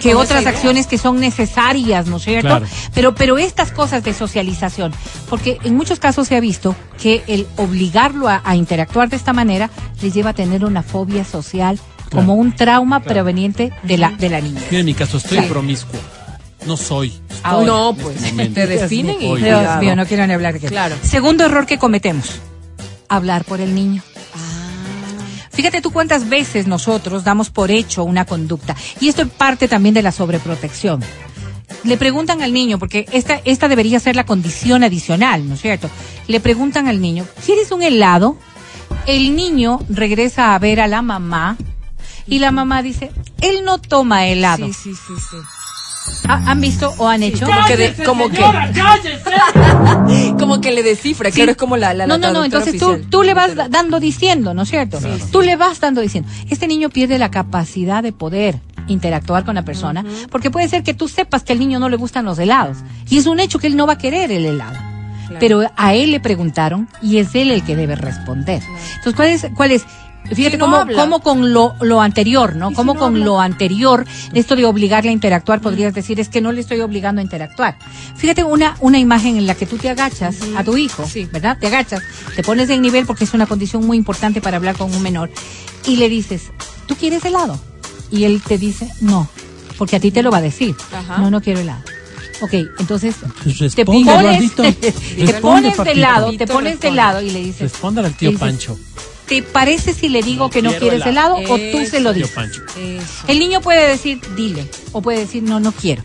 que, otras acciones que son necesarias, ¿no es cierto? Claro. Pero, pero estas cosas de socialización, porque en muchos casos se ha visto que el obligarlo a, a interactuar de esta manera les lleva a tener una fobia social como un trauma proveniente de la, de la niña. Mira, en mi caso, estoy Claro. promiscuo. No soy. Ahora. No, este pues te definen y Dios mío, no quiero ni hablar de que. Claro. Segundo error que cometemos, hablar por el niño. Ah. Fíjate tú cuántas veces nosotros damos por hecho una conducta. Y esto es parte también de la sobreprotección. Le preguntan al niño, porque esta, esta debería ser la condición adicional, ¿no es cierto? Le preguntan al niño, ¿quieres un helado? El niño regresa a ver a la mamá y la mamá dice, él no toma helado. Sí, sí, sí, sí. ¿Ha- ¿Han visto o han hecho? Como que, de- como que, como que le descifra, claro, es como la, la, no, no, no, entonces tú, tú le vas da- dando diciendo, ¿no es cierto? Tú le vas dando diciendo. Este niño pierde la capacidad de poder interactuar con la persona, porque puede ser que tú sepas que al niño no le gustan los helados, y es un hecho que él no va a querer el helado. Pero a él le preguntaron y es él el que debe responder. Entonces, ¿cuál es, cuál es? Fíjate no cómo, cómo con lo, lo anterior, ¿no? Cómo con lo anterior, esto de obligarle a interactuar, podrías decir, es que no le estoy obligando a interactuar. Fíjate una, una imagen en la que tú te agachas a tu hijo, Sí. ¿verdad? Te agachas, te pones en nivel porque es una condición muy importante para hablar con un menor y le dices, ¿tú quieres helado? Y él te dice, no, porque a ti te lo va a decir. Ajá. No, no quiero helado. Ok, entonces Pues te responde, pones, te Responde, pones de lado, te pones de responde. lado y le dices, Respóndale al tío dices, Pancho. ¿Te parece si le digo No que no quieres helado helado. o tú se lo dices? El niño puede decir, dile, o puede decir, no, no quiero.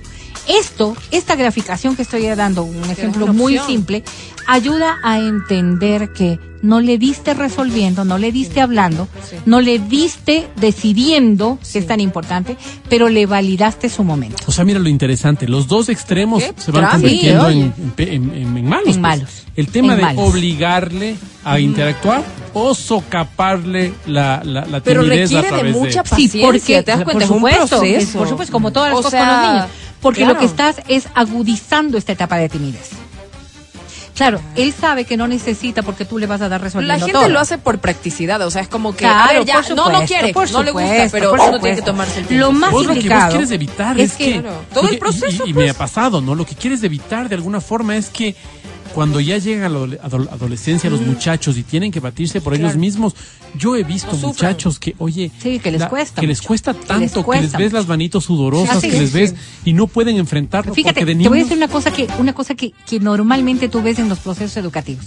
Esto, esta graficación que estoy dando, un ejemplo muy simple, ayuda a entender que no le diste resolviendo, no le diste hablando, Sí. no le diste decidiendo, que es tan importante, pero le validaste su momento. O sea, mira lo interesante, los dos extremos Qué se van convirtiendo en, en pe- en- en- en malos. En pues. malos. El tema En de malos. obligarle a interactuar o socaparle la, la, la Pero timidez a requiere de mucha de... paciencia, ¿te das por cuenta? Es un supuesto, proceso. es- por supuesto, como todas las O cosas con los niños. Porque claro. lo que estás es agudizando esta etapa de timidez. Claro, él sabe que no necesita porque tú le vas a dar La resolviendo gente todo. lo hace por practicidad, o sea, es como que, Claro, a ver, ya, por no, no quiere, por no le gusta, pero por uno tiene que tomarse el tiempo. Lo más Vos lo que vos quieres evitar es es, que- que... Claro, todo el y- proceso, Y, y pues. me ha pasado, ¿no? Lo que quieres evitar de alguna forma es que cuando ya llegan a la adole- adol- adolescencia los muchachos y tienen que batirse por ellos mismos, yo he visto No muchachos que, oye, Sí, que les cuesta que les cuesta Que les tanto, que les, ves mucho. las manitos sudorosas, que les es, ves sí. y no pueden enfrentarlo Fíjate, porque de te niños voy a decir una cosa que una cosa que, que normalmente tú ves en los procesos educativos.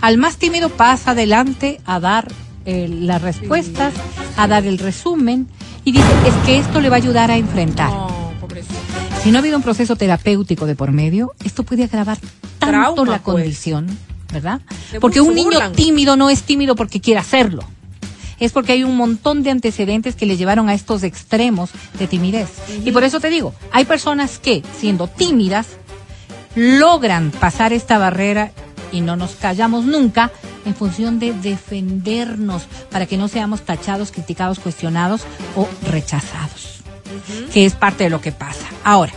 Al más tímido pasa adelante a dar eh, las respuestas, a dar el resumen y dice, es que esto le va a ayudar a enfrentar. No. Si no ha habido un proceso terapéutico de por medio, esto puede agravar tanto Trauma, la pues. condición, ¿verdad? Se Porque un niño burlan. tímido no es tímido porque quiere hacerlo. Es porque hay un montón de antecedentes que le llevaron a estos extremos de timidez. Y por eso te digo, hay personas que, siendo tímidas, logran pasar esta barrera y no nos callamos nunca en función de defendernos para que no seamos tachados, criticados, cuestionados o rechazados, que es parte de lo que pasa. Ahora,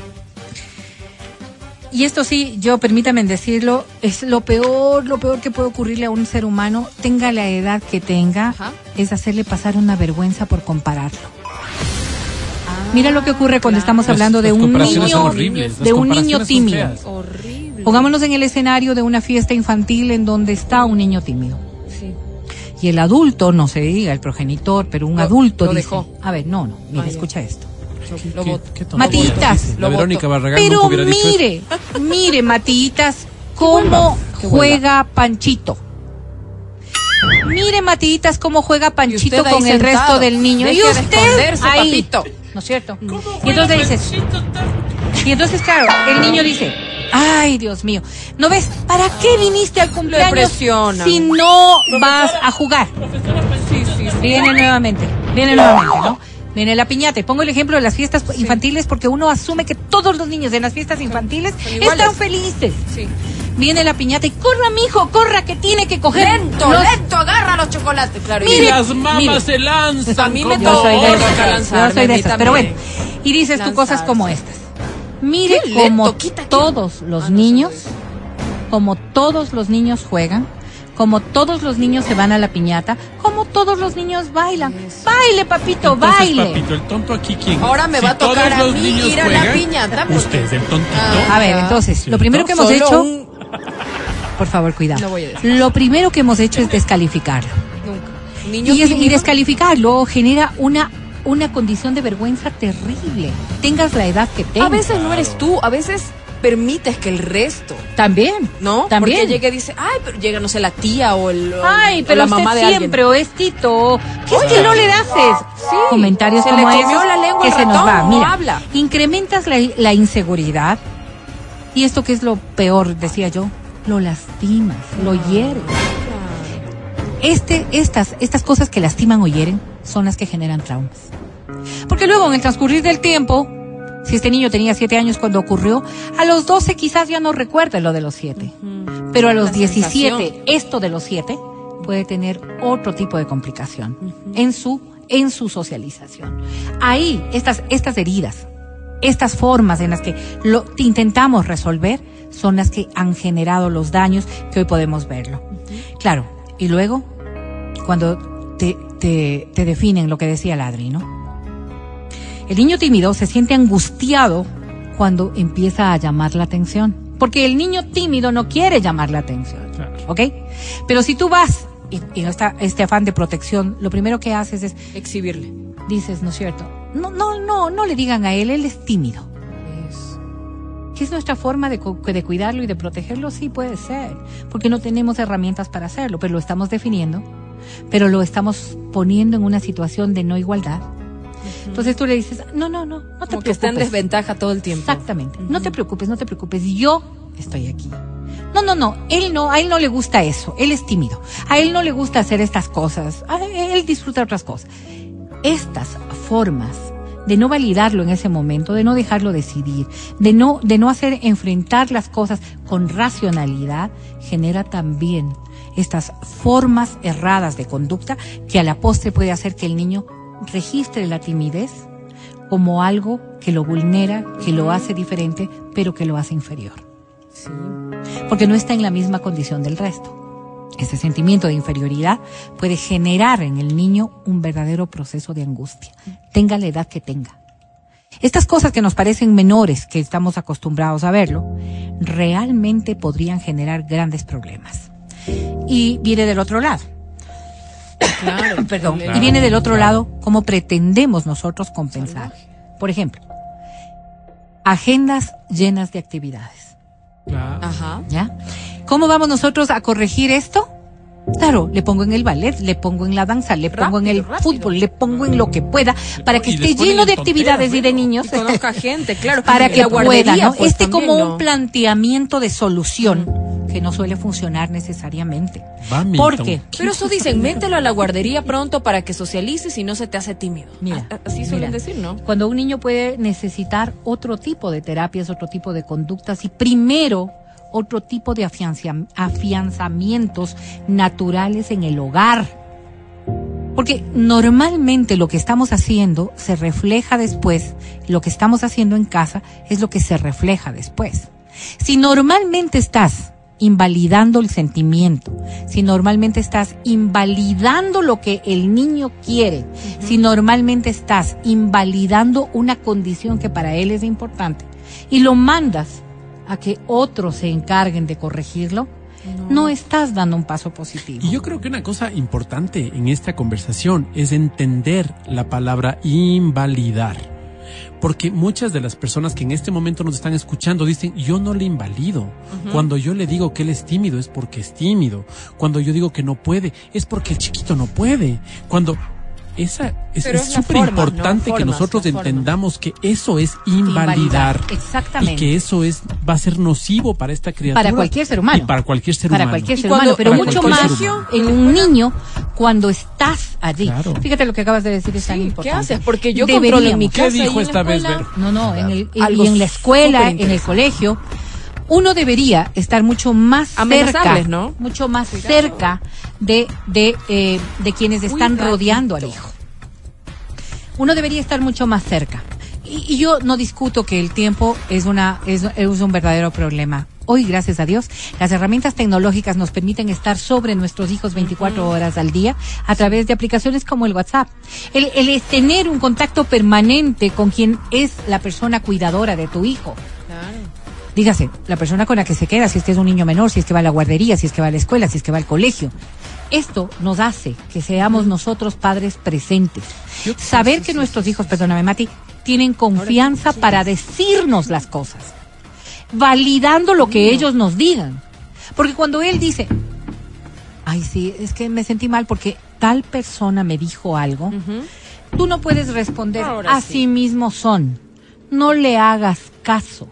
y esto sí, yo permítame decirlo, es lo peor, lo peor que puede ocurrirle a un ser humano, tenga la edad que tenga, Ajá. es hacerle pasar una vergüenza por compararlo. Mira lo que ocurre cuando estamos Las- hablando de las un niño, de un niño tímido. Horrible. Pongámonos en el escenario de una fiesta infantil en donde está un niño tímido. Sí. Y el adulto, no se diga el progenitor, pero un Lo- adulto lo dice, dejó. a ver, no, no, mira, Ah, escucha esto. Lo ¿Qué- voto. qué tonterías Matitas. dice? Lo La Verónica. Barragán Pero nunca hubiera dicho eso. mire, mire, Matitas, cómo juega Panchito. Mire, Matitas, cómo juega Panchito con el sentado. resto del niño. Deje y usted ahí. papito. ¿No es cierto? Y entonces dices, y entonces, claro, el niño dice, ay, Dios mío, ¿no ves? ¿Para qué viniste al cumpleaños si no vas a jugar? Sí, sí, sí. Viene nuevamente, viene nuevamente, ¿no? Viene la piñata. Y pongo el ejemplo de las fiestas infantiles porque uno asume que todos los niños en las fiestas infantiles están felices. Sí. Viene la piñata y corra, mijo, corra, que tiene que coger. Lento, los- lento, agarra los chocolates. Claro, Y las mamas mire. se lanzan. A mí me Yo soy de esas, soy de esas. Pero bueno, y dices tú cosas como estas. Mire Qué lento, como quita, quita. todos los Ah, niños, como todos los niños juegan, como todos los niños se van a la piñata, como todos los niños bailan. Baile, papito, Entonces, baile. papito, el tonto aquí, ¿quién? Ahora me va a tocar a mí ir a la piñata, porque- Usted es el tontito. Ah. A ver, entonces, ¿Cierto? lo primero que hemos Solo hecho, un- por favor, cuidado. No voy a decir. Lo primero que hemos hecho es descalificarlo. Nunca. Un niño Y, es- y descalificarlo genera una una condición de vergüenza terrible. Tengas la edad que tengas. A veces no eres tú, a veces permites que el resto, también, ¿no? También. Porque llegue y dice, ay, pero llega, no sé, la tía o, el, Ay, o pero la usted mamá de siempre alguien. o es Tito. ¿Qué es que no le haces? Sí, Comentarios se como le esos la lengua que al se nos ratón, va. no Mira, habla. incrementas la, la inseguridad y esto que es lo peor, decía yo, lo lastimas, lo hieres. Este, estas, estas cosas que lastiman o hieren son las que generan traumas. Porque luego, en el transcurrir del tiempo, si este niño tenía siete años cuando ocurrió, a los 12 quizás ya no recuerde lo de los siete. Pero a los La 17, sensación. esto de los siete puede tener otro tipo de complicación en su, en su socialización. Ahí, estas, estas heridas, estas formas en las que lo te intentamos resolver son las que han generado los daños que hoy podemos verlo. Claro, y luego, cuando te, te, te definen lo que decía Ladri, ¿no? El niño tímido se siente angustiado cuando empieza a llamar la atención. Porque el niño tímido no quiere llamar la atención. Claro. ¿Ok? Pero si tú vas y, y no está este afán de protección, lo primero que haces es, Exhibirle. dices, ¿no es cierto? No, no, no, no le digan a él, él es tímido. ¿Qué es nuestra forma de cuidarlo y de protegerlo? Sí, puede ser, porque no tenemos herramientas para hacerlo, pero lo estamos definiendo, pero lo estamos poniendo en una situación de no igualdad. Entonces tú le dices, no, no, no, no te Como que está en preocupes. desventaja todo el tiempo. Exactamente. No te preocupes, no te preocupes. Yo estoy aquí. No, no, no. Él no, a él no le gusta eso. Él es tímido. A él no le gusta hacer estas cosas. A él disfruta otras cosas. Estas formas de no validarlo en ese momento, de no dejarlo decidir, de no, de no hacer enfrentar las cosas con racionalidad, genera también estas formas erradas de conducta que a la postre puede hacer que el niño registre la timidez como algo que lo vulnera, que lo hace diferente, pero que lo hace inferior. Porque no está en la misma condición del resto. Ese sentimiento de inferioridad puede generar en el niño un verdadero proceso de angustia, tenga la edad que tenga. Estas cosas que nos parecen menores, que estamos acostumbrados a verlo, realmente podrían generar grandes problemas. Y viene del otro lado. Claro. Perdón. Claro. Y viene del otro lado cómo pretendemos nosotros compensar. Por ejemplo, agendas llenas de actividades. Claro. Ajá. ¿Ya? ¿Cómo vamos nosotros a corregir esto? Claro, le pongo en el ballet, le pongo en la danza, le pongo en el Rápido, fútbol, le pongo en lo que pueda, para que Y esté lleno en de actividades y de niños. Y conozca gente, claro. para que pueda, ¿no? pues, este también, como ¿no? un planteamiento de solución que no suele funcionar necesariamente. ¿Por qué? Pero eso dicen, mételo a la guardería pronto para que socialices y no se te hace tímido. Mira, A- Así suelen mira, decir, ¿no? Cuando un niño puede necesitar otro tipo de terapias, otro tipo de conductas y primero otro tipo de afianza- afianzamientos naturales en el hogar. Porque normalmente lo que estamos haciendo se refleja después, lo que estamos haciendo en casa es lo que se refleja después. Si normalmente estás invalidando el sentimiento, si normalmente estás invalidando lo que el niño quiere, si normalmente estás invalidando una condición que para él es importante y lo mandas a que otros se encarguen de corregirlo, no, estás dando un paso positivo. Y yo creo que una cosa importante en esta conversación es entender la palabra invalidar. Porque muchas de las personas que en este momento nos están escuchando dicen, yo no le invalido. Cuando yo le digo que él es tímido es porque es tímido. Cuando yo digo que no puede es porque el chiquito no puede. Cuando esa es súper importante ¿no? que nosotros entendamos que eso es Invalidar, invalidar. exactamente. Y que eso es va a ser nocivo para esta criatura. Para cualquier ser humano. Y para cualquier ser para humano. cualquier ser humano, pero para mucho más en un niño cuando estás allí. Claro. Fíjate lo que acabas de decir es tan Sí, ¿Qué importante. haces? Porque yo controlo en mi. ¿Qué casa y dijo en la esta vez. Vero? No, no, en, el, y en la escuela, en el colegio, uno debería estar mucho más cerca, ¿no? mucho más cerca de, de, eh, de quienes están rodeando al hijo. Uno debería estar mucho más cerca. Y, y yo no discuto que el tiempo es, una, es, es un verdadero problema. Hoy, gracias a Dios, las herramientas tecnológicas nos permiten estar sobre nuestros hijos 24 horas al día a través de aplicaciones como el WhatsApp. El, el es tener un contacto permanente con quien es la persona cuidadora de tu hijo. Claro. Dígase, la persona con la que se queda, si es que es un niño menor, si es que va a la guardería, si es que va a la escuela, si es que va al colegio. Esto nos hace que seamos nosotros padres presentes. Saber que nuestros hijos, perdóname Mati, tienen confianza para decirnos las cosas. Validando lo que ellos nos digan. Porque cuando él dice, ay sí, es que me sentí mal porque tal persona me dijo algo, tú no puedes responder, Ahora así sí. mismo son. No le hagas caso.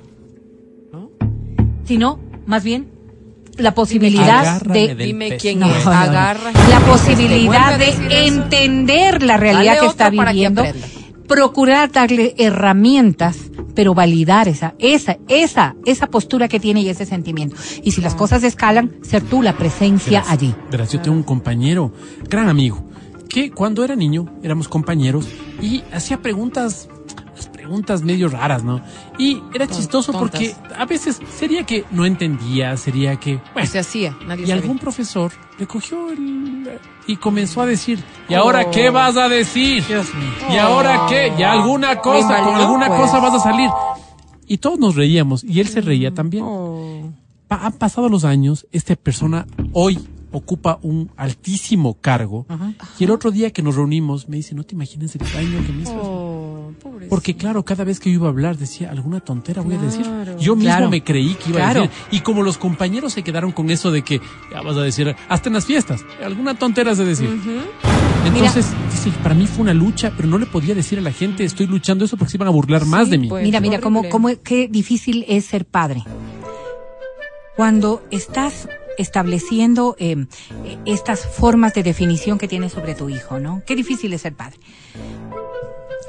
Sino, más bien, la posibilidad Agárrame de... Dime quién No, es. no, no. Agarra. La posibilidad de eso. entender la realidad Dale que está que viviendo, procurar darle herramientas, pero validar esa, esa, esa, esa postura que tiene y ese sentimiento. Y si las cosas escalan, ser tú la presencia Verás, allí. Verás, yo tengo un compañero, gran amigo, que cuando era niño éramos compañeros y hacía preguntas, preguntas medio raras, ¿no? Y era chistoso tontas. porque a veces sería que no entendía, sería que, bueno, Se hacía. Nadie y sabía. algún profesor le cogió el, y comenzó a decir, ¿y ahora qué vas a decir? ¿Y ahora qué? ¿Y alguna cosa, con alguna pues. cosa vas a salir? Y todos nos reíamos y él se reía también. Oh. Pa- han pasado los años, esta persona hoy ocupa un altísimo cargo y el otro día que nos reunimos me dice, no te imaginas el daño que me hizo. Pobrecito. Porque claro, cada vez que yo iba a hablar decía, alguna tontera voy a decir. Yo mismo Claro. me creí que iba Claro. a decir. Y como los compañeros se quedaron con eso de que, ya vas a decir, hasta en las fiestas, alguna tontera has de decir. Entonces, difícil. Para mí fue una lucha, pero no le podía decir a la gente, estoy luchando eso porque se iban a burlar más de mí. pues. Mira, mira, cómo, cómo, qué difícil es ser padre. Cuando estás estableciendo eh, estas formas de definición que tienes sobre tu hijo, ¿no? Qué difícil es ser padre.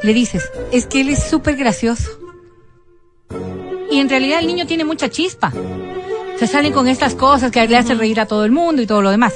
Le dices, es que él es súper gracioso. Y en realidad el niño tiene mucha chispa. Se salen con estas cosas que le hacen reír a todo el mundo y todo lo demás.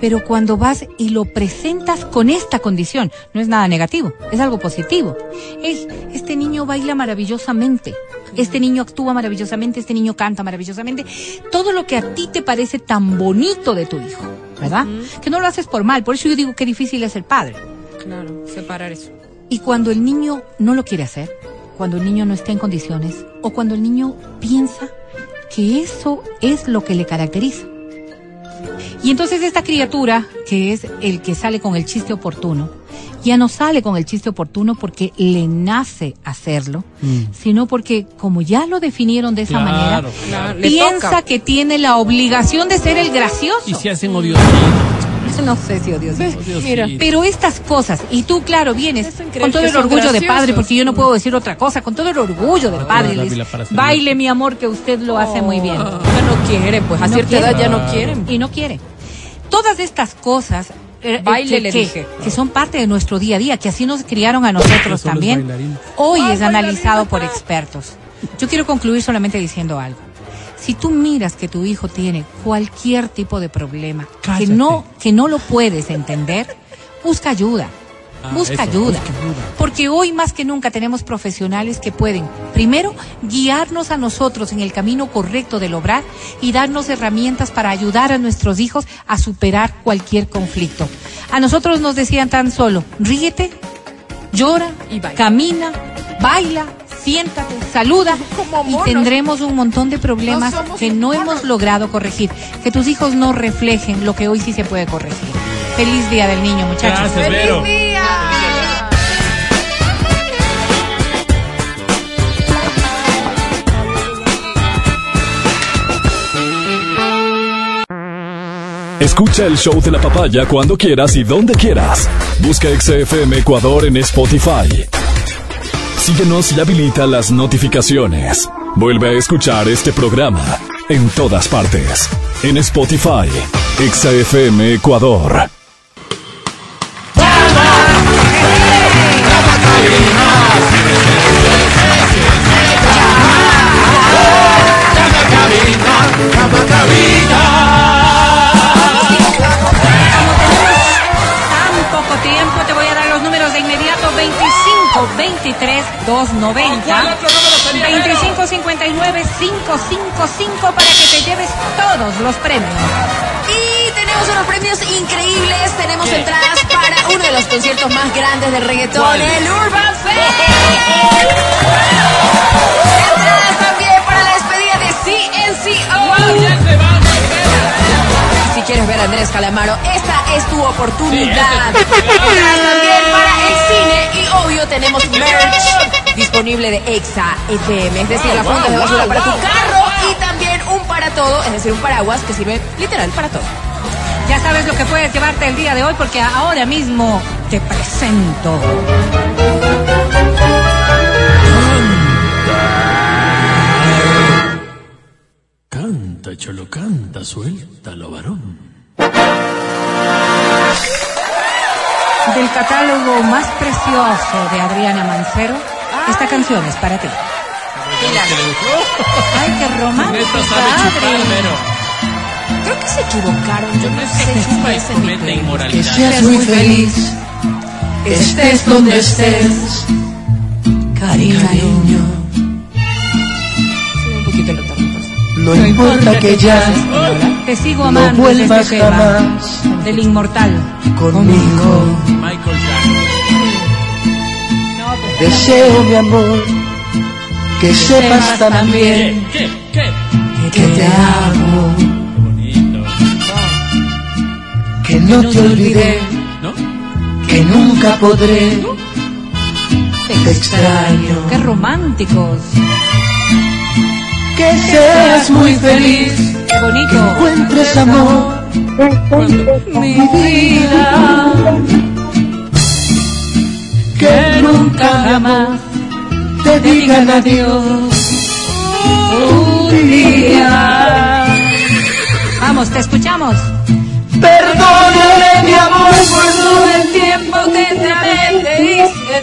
Pero cuando vas y lo presentas con esta condición, no es nada negativo, es algo positivo. Es, este niño baila maravillosamente, este niño actúa maravillosamente, este niño canta maravillosamente. Todo lo que a ti te parece tan bonito de tu hijo, ¿verdad? Que no lo haces por mal, por eso yo digo que difícil es ser padre. Claro, separar eso. Y cuando el niño no lo quiere hacer, cuando el niño no está en condiciones, o cuando el niño piensa que eso es lo que le caracteriza. Y entonces esta criatura, que es el que sale con el chiste oportuno, ya no sale con el chiste oportuno porque le nace hacerlo, sino porque como ya lo definieron de esa Claro, manera, claro. Piensa que tiene la obligación de ser el gracioso. Y se hacen. No sé si odio Odiositos. Mira, pero estas cosas, y tú, claro, vienes con todo el orgullo de padre, porque yo no puedo decir otra cosa, con todo el orgullo de padre, les- baile mi amor que usted lo hace muy bien. Ya no quieren, pues a No cierta edad ya no quieren. Y no quiere. Todas estas cosas eh, eh, Baile, que, le dije. que son parte de nuestro día a día, que así nos criaron a nosotros también, hoy es analizado por expertos. Yo quiero concluir solamente diciendo algo. Si tú miras que tu hijo tiene cualquier tipo de problema que no que no lo puedes entender, busca ayuda. Ah, busca eso, ayuda. busca ayuda. Porque hoy más que nunca tenemos profesionales que pueden, primero, guiarnos a nosotros en el camino correcto del obrar y darnos herramientas para ayudar a nuestros hijos a superar cualquier conflicto. A nosotros nos decían tan solo, ríete, llora, Y baila. camina, baila, siéntate, saluda Como y tendremos un montón de problemas No que no hemos logrado corregir. Que tus hijos no reflejen lo que hoy sí se puede corregir. Feliz Día del Niño, muchachos. Gracias, Vero. día! Escucha el show de la papaya cuando quieras y donde quieras. Busca XFM Ecuador en Spotify. Síguenos y habilita las notificaciones. Vuelve a escuchar este programa en todas partes. En Spotify, XFM Ecuador. 25 23 290 25 59 555 para que te lleves todos los premios. Y tenemos unos premios increíbles. Tenemos entradas para uno de los conciertos más grandes del reggaetón, el Urban Fest. Entradas también para la despedida de CNCO. Si quieres ver a Andrés Calamaro, esta es tu oportunidad. También para el cine y obvio tenemos merch disponible de Exa FM, es decir, la funda de basura para tu carro y también un para todo, es decir, un paraguas que sirve literal para todo. Ya sabes lo que puedes llevarte el día de hoy porque ahora mismo te presento. Canta, cholo, canta, suéltalo, varón. Del catálogo más precioso de Adriana Mancero, esta canción es para ti. Ay, qué romántica, Adri. Creo que se equivocaron, yo no sé Se playlist. inmoralidad. seas muy feliz, estés donde estés, cariño. No importa que ya Te sigo no amando desde vuelvas este tema jamás del inmortal. conmigo. Michael. Deseo, mi amor, que sepas también ¿Qué? ¿Qué? que te amo, Qué bonito. que no te olvidé, ¿No? que nunca podré. Te extraño, Qué románticos. Que seas muy feliz, Qué que bonito. encuentres amor, mi vida. que nunca jamás te digan adiós. Un día. Vamos, te escuchamos. Perdóname mi amor por todo el tiempo que te te hice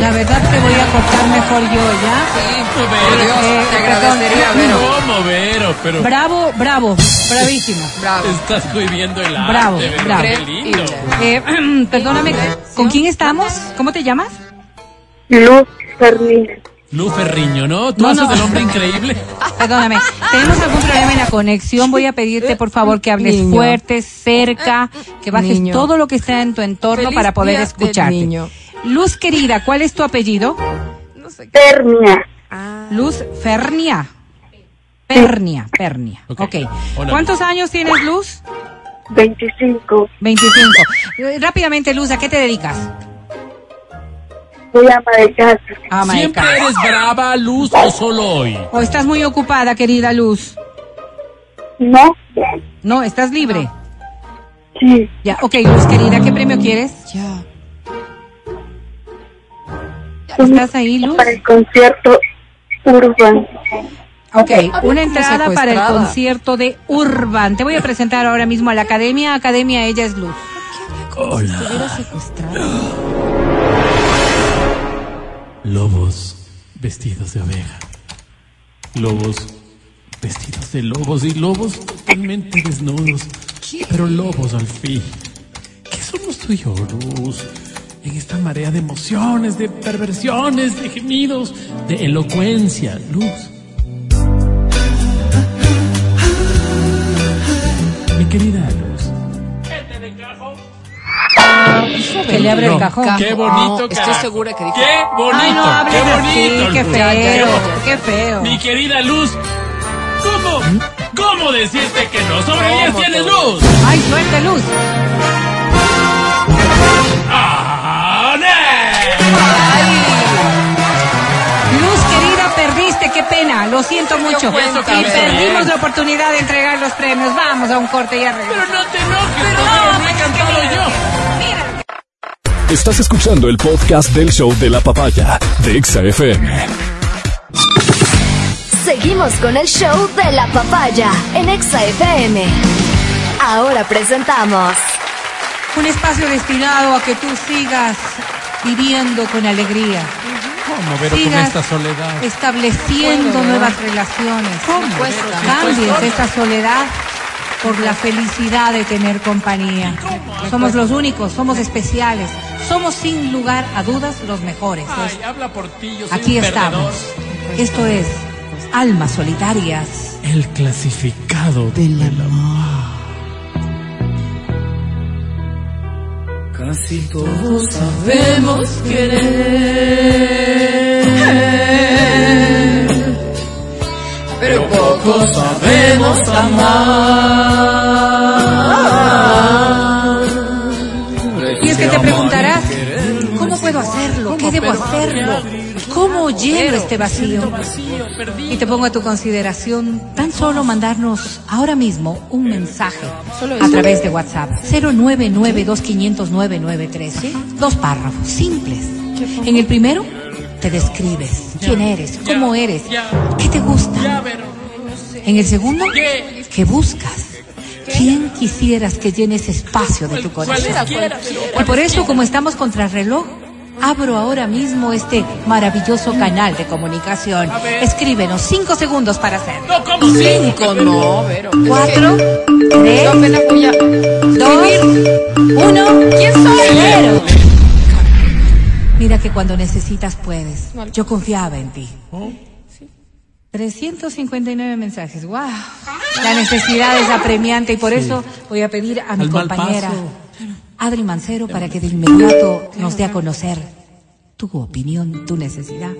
La verdad te voy a cortar mejor yo, ¿ya? Por Dios, Eh, te agradecería, Vero. ¿Cómo, Vero? Pero Bravo, bravo, bravísimo. Bravo. estás viviendo el arte, Bravo, Vero, bravo. Qué lindo. Eh, perdóname, ¿con quién estamos? ¿Cómo te llamas? Luz Fernández. Lu Ferriño, ¿no? ¿Tú No, haces no. el hombre increíble? Perdóname, tenemos algún problema en la conexión. Voy a pedirte, por favor, que hables Niño. fuerte, cerca, que bajes Niño. todo lo que está en tu entorno Feliz para poder escucharte. niño. Luz querida, ¿cuál es tu apellido? No sé qué. Ternia. Ah, Luz Fernia. Pernia, Pernia. Ok. Ok. Hola, ¿Cuántos años tienes, Luz? 25. 25. Eh, Rápidamente, Luz, ¿a qué te dedicas? Soy ama de casa. Ama de ¿Siempre casa. eres brava, Luz, o solo hoy? ¿O estás muy ocupada, querida Luz? ¿No? No, estás libre. Sí. Ya, ok, Luz querida, ¿qué premio quieres? ya. ¿Estás ahí, Luz? Para el concierto Urban. Ok, una entrada para el concierto de Urban. Te voy a presentar ahora mismo a la academia. Academia, ella es Luz. Secuestrada. Lobos vestidos de oveja. Lobos vestidos de lobos y lobos totalmente desnudos. Pero lobos al fin. ¿Qué somos tú y yo, Luz? En esta marea de emociones, de perversiones, de gemidos, de elocuencia, Luz. Mi querida Luz. Que le abre el cajón. Qué bonito, No, estoy segura que dijo- Qué bonito, Ay, no qué así, bonito. qué feo, Qué- qué feo. Mi querida Luz, ¿cómo, cómo decirte que no? Sobre 10 ¿Cómo tienes te- Luz. Ay, suerte, Luz. ¡Ah! Luz querida, perdiste, qué pena, lo siento mucho. cuenta, y perdimos la oportunidad de entregar los premios. Vamos a un corte y Pero arreglo. no te enojes, pero no he cantado yo. Estás escuchando el podcast del show de la papaya de Exa FM. Seguimos con el show de la papaya en Exa FM. Ahora presentamos Un espacio destinado a que tú sigas viviendo con alegría. ¿Cómo, con Sigas esta soledad? estableciendo Puedo, nuevas relaciones. Cuesta. Cambies esta soledad por la felicidad de tener compañía. Somos los únicos, somos especiales, somos sin lugar a dudas los mejores. Ay, habla por ti, yo soy Aquí un estamos. perdedor. Esto es Almas Solitarias. El clasificado del amor. Casi todos sabemos querer, pero pocos sabemos amar. Y es que te preguntarás, ¿cómo puedo hacerlo? ¿Qué debo hacerlo? ¿Cómo lleno este vacío? Y te pongo a tu consideración tan solo mandarnos ahora mismo un mensaje a través de WhatsApp 099-2500-993. Dos párrafos simples. En el primero te describes quién eres, cómo eres, qué te gusta. En el segundo, ¿qué buscas? ¿Quién quisieras que llene ese espacio de tu corazón? Y por eso, como estamos contra reloj, abro ahora mismo este maravilloso canal de comunicación. Escríbenos cinco segundos para hacerlo. No, como Cinco, no. Cuatro, tres, dos, uno. ¿Quién soy? Cero. Mira que cuando necesitas puedes. Yo confiaba en ti. 359 mensajes. ¡Wow! La necesidad es apremiante y por eso voy a pedir a mi Al compañera. Adri Mancero para que de inmediato nos dé a conocer tu opinión, tu necesidad,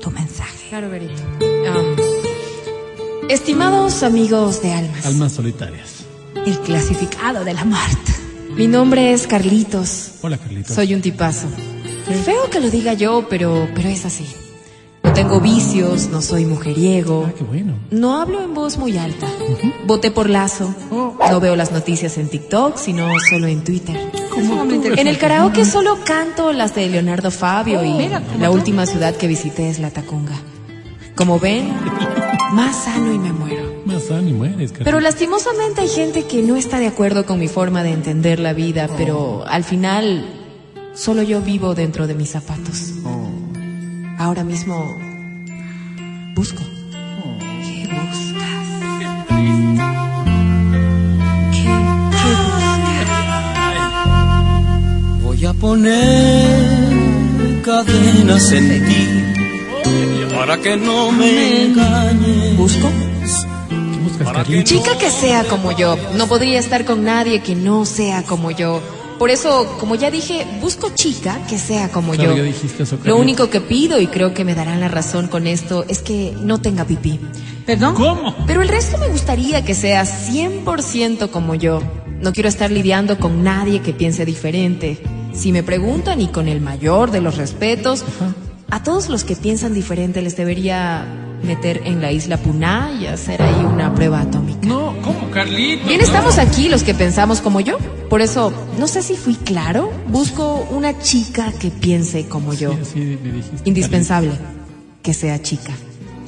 tu mensaje. Claro, Berito. Um, estimados amigos de almas, Almas solitarias. El clasificado de la muerte. mi nombre es Carlitos. Hola, Carlitos. Soy un tipazo. Feo que lo diga yo, pero, pero es así. No tengo vicios, no soy mujeriego. Ah, qué bueno. No hablo en voz muy alta. Voté por Lazo. No veo las noticias en TikTok, sino solo en Twitter. En el karaoke solo canto las de Leonardo Fabio y la última ciudad que visité es La Tacunga. Como ven, más sano y me muero. Más sano y mueres, Carlitos. Pero lastimosamente hay gente que no está de acuerdo con mi forma de entender la vida, pero al final solo yo vivo dentro de mis zapatos. Ahora mismo busco. ¿Qué buscas? ¿Qué, qué buscas? Voy a poner cadenas en ti para que no me engañes. ¿Busco? ¿Qué buscas? Chica que sea como yo. No podría estar con nadie que no sea como yo. Por eso, como ya dije, busco chica que sea como Claro, yo. eso, Lo único que pido, y creo que me darán la razón con esto, es que no tenga pipí. ¿Perdón? ¿Cómo? Pero el resto me gustaría que sea 100% como yo. No quiero estar lidiando con nadie que piense diferente. Si me preguntan, y con el mayor de los respetos, a todos los que piensan diferente les debería meter en la isla Puná y hacer ahí una prueba atómica. No, ¿cómo, Carlitos? Bien, estamos aquí los que pensamos como yo. Por eso, no sé si fui claro. Busco una chica que piense como yo. Sí, sí, me dijiste. Indispensable que sea chica.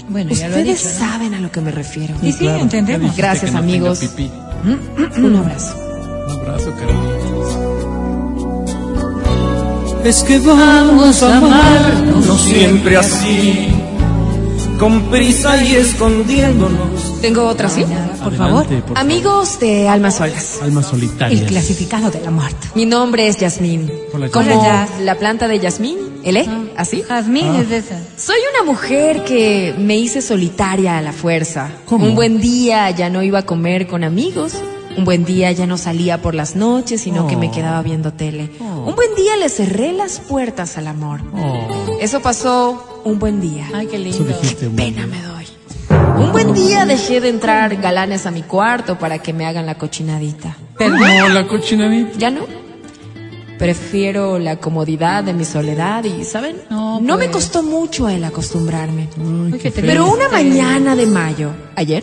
Bueno, ya lo he Ustedes dicho. ¿no? saben a lo que me refiero. Sí, sí, Claro, entendemos. Gracias, que no amigos. tenga pipí. Un abrazo. Un abrazo, Carlitos. Es que vamos a amarnos no siempre así, con prisa y escondiéndonos. Tengo otra, ¿sí? Por favor. Por Amigos de Almas Solas. Almas solitarias. El clasificado de la muerte. Mi nombre es Yasmín. Como la planta de Yasmín, ¿el E? ¿Así? Jazmín Ah. es de esa. Soy una mujer que me hice solitaria a la fuerza. ¿Cómo? Un buen día ya no iba a comer con amigos. Un buen día ya no salía por las noches, sino que me Oh. quedaba viendo tele. Oh. Un buen día le cerré las puertas al amor. Oh, Eso pasó un buen día. Ay, qué lindo. buen Pena me doy. Un buen día dejé de entrar galanes a mi cuarto para que me hagan la cochinadita. No, la cochinadita. ¿Ya no? Prefiero la comodidad de mi soledad y, ¿saben? No, me pues. costó mucho el acostumbrarme. Ay, qué qué. Pero una mañana de mayo, ayer,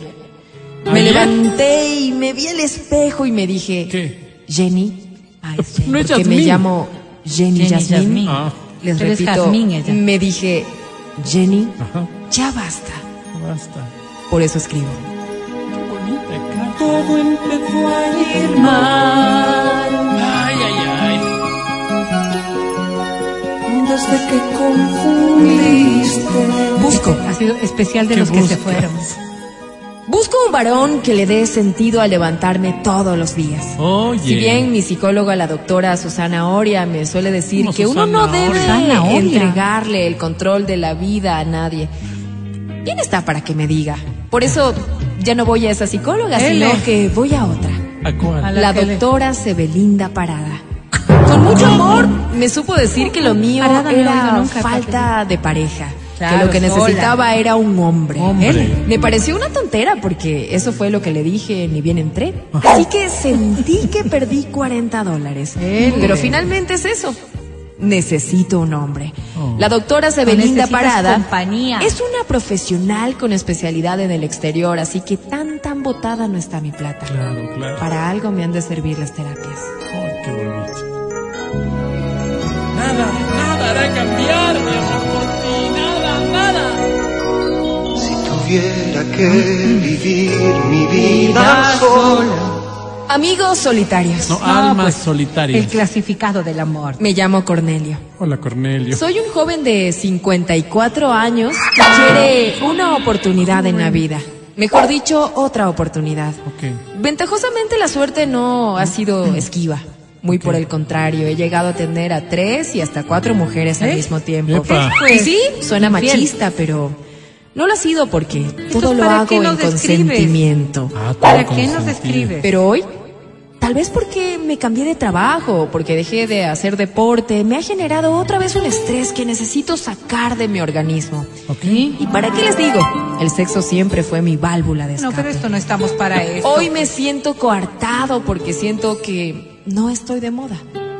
me levanté y me vi al espejo y me dije, ¿Qué? Jenny, Ay, sí. No es porque me Yasmín. llamo Jenny, Jenny Yasmín. Yasmín. Ah, Les Pero es repito, Jazmín ella. me dije, Jenny, ajá. ya basta. Basta. Por eso escribo. Qué bonita, cara. Todo empezó a ir mal Ay, ay, ay. desde que confundiste. Busco. Ha sido especial de ¿Qué los que se buscas? fueron. Busco un varón que le dé sentido a levantarme todos los días. Oye. Si bien mi psicóloga, la doctora Susana Oria, me suele decir ¿Cómo que uno no debe Oria? Entregarle el control de la vida a nadie. Bien está para que me diga. Por eso ya no voy a esa psicóloga, sino que voy a otra. ¿A cuál? A la doctora Sebelinda Parada. Con mucho amor me supo decir que lo mío Parada era nunca, falta de pareja. Claro, que lo que sola. necesitaba era un hombre. Me pareció una tontera porque eso fue lo que le dije, ni bien entré. Así que sentí que perdí 40 dólares. Pero finalmente es eso. Necesito un hombre. Oh. La doctora Sebelinda Parada compañía. es una profesional con especialidad en el exterior, así que tan tan botada no está mi plata. Claro, claro. Para algo me han de servir las terapias. Ay, qué bonito. Nada, nada hará tuviera que vivir mi vida sola. Amigos solitarios. No, almas pues, solitarias. El clasificado del amor. Me llamo Cornelio. Hola, Cornelio. Soy un joven de 54 años que quiere una oportunidad en la vida. Mejor dicho, otra oportunidad. Ok. Ventajosamente la suerte no ha sido esquiva. Muy por el contrario, he llegado a tener a tres y hasta cuatro mujeres al ¿Eh? mismo tiempo. Epa. Y sí, suena machista, pero no lo ha sido porque todo lo ¿para hago en describes? consentimiento. Ah, ¿Para qué nos consentido. escribes? Pero hoy, tal vez porque me cambié de trabajo, porque dejé de hacer deporte, me ha generado otra vez un estrés que necesito sacar de mi organismo. ¿Y para qué les digo? El sexo siempre fue mi válvula de No, escape. pero esto no estamos para eso. Hoy me siento coartado porque siento que no estoy de moda.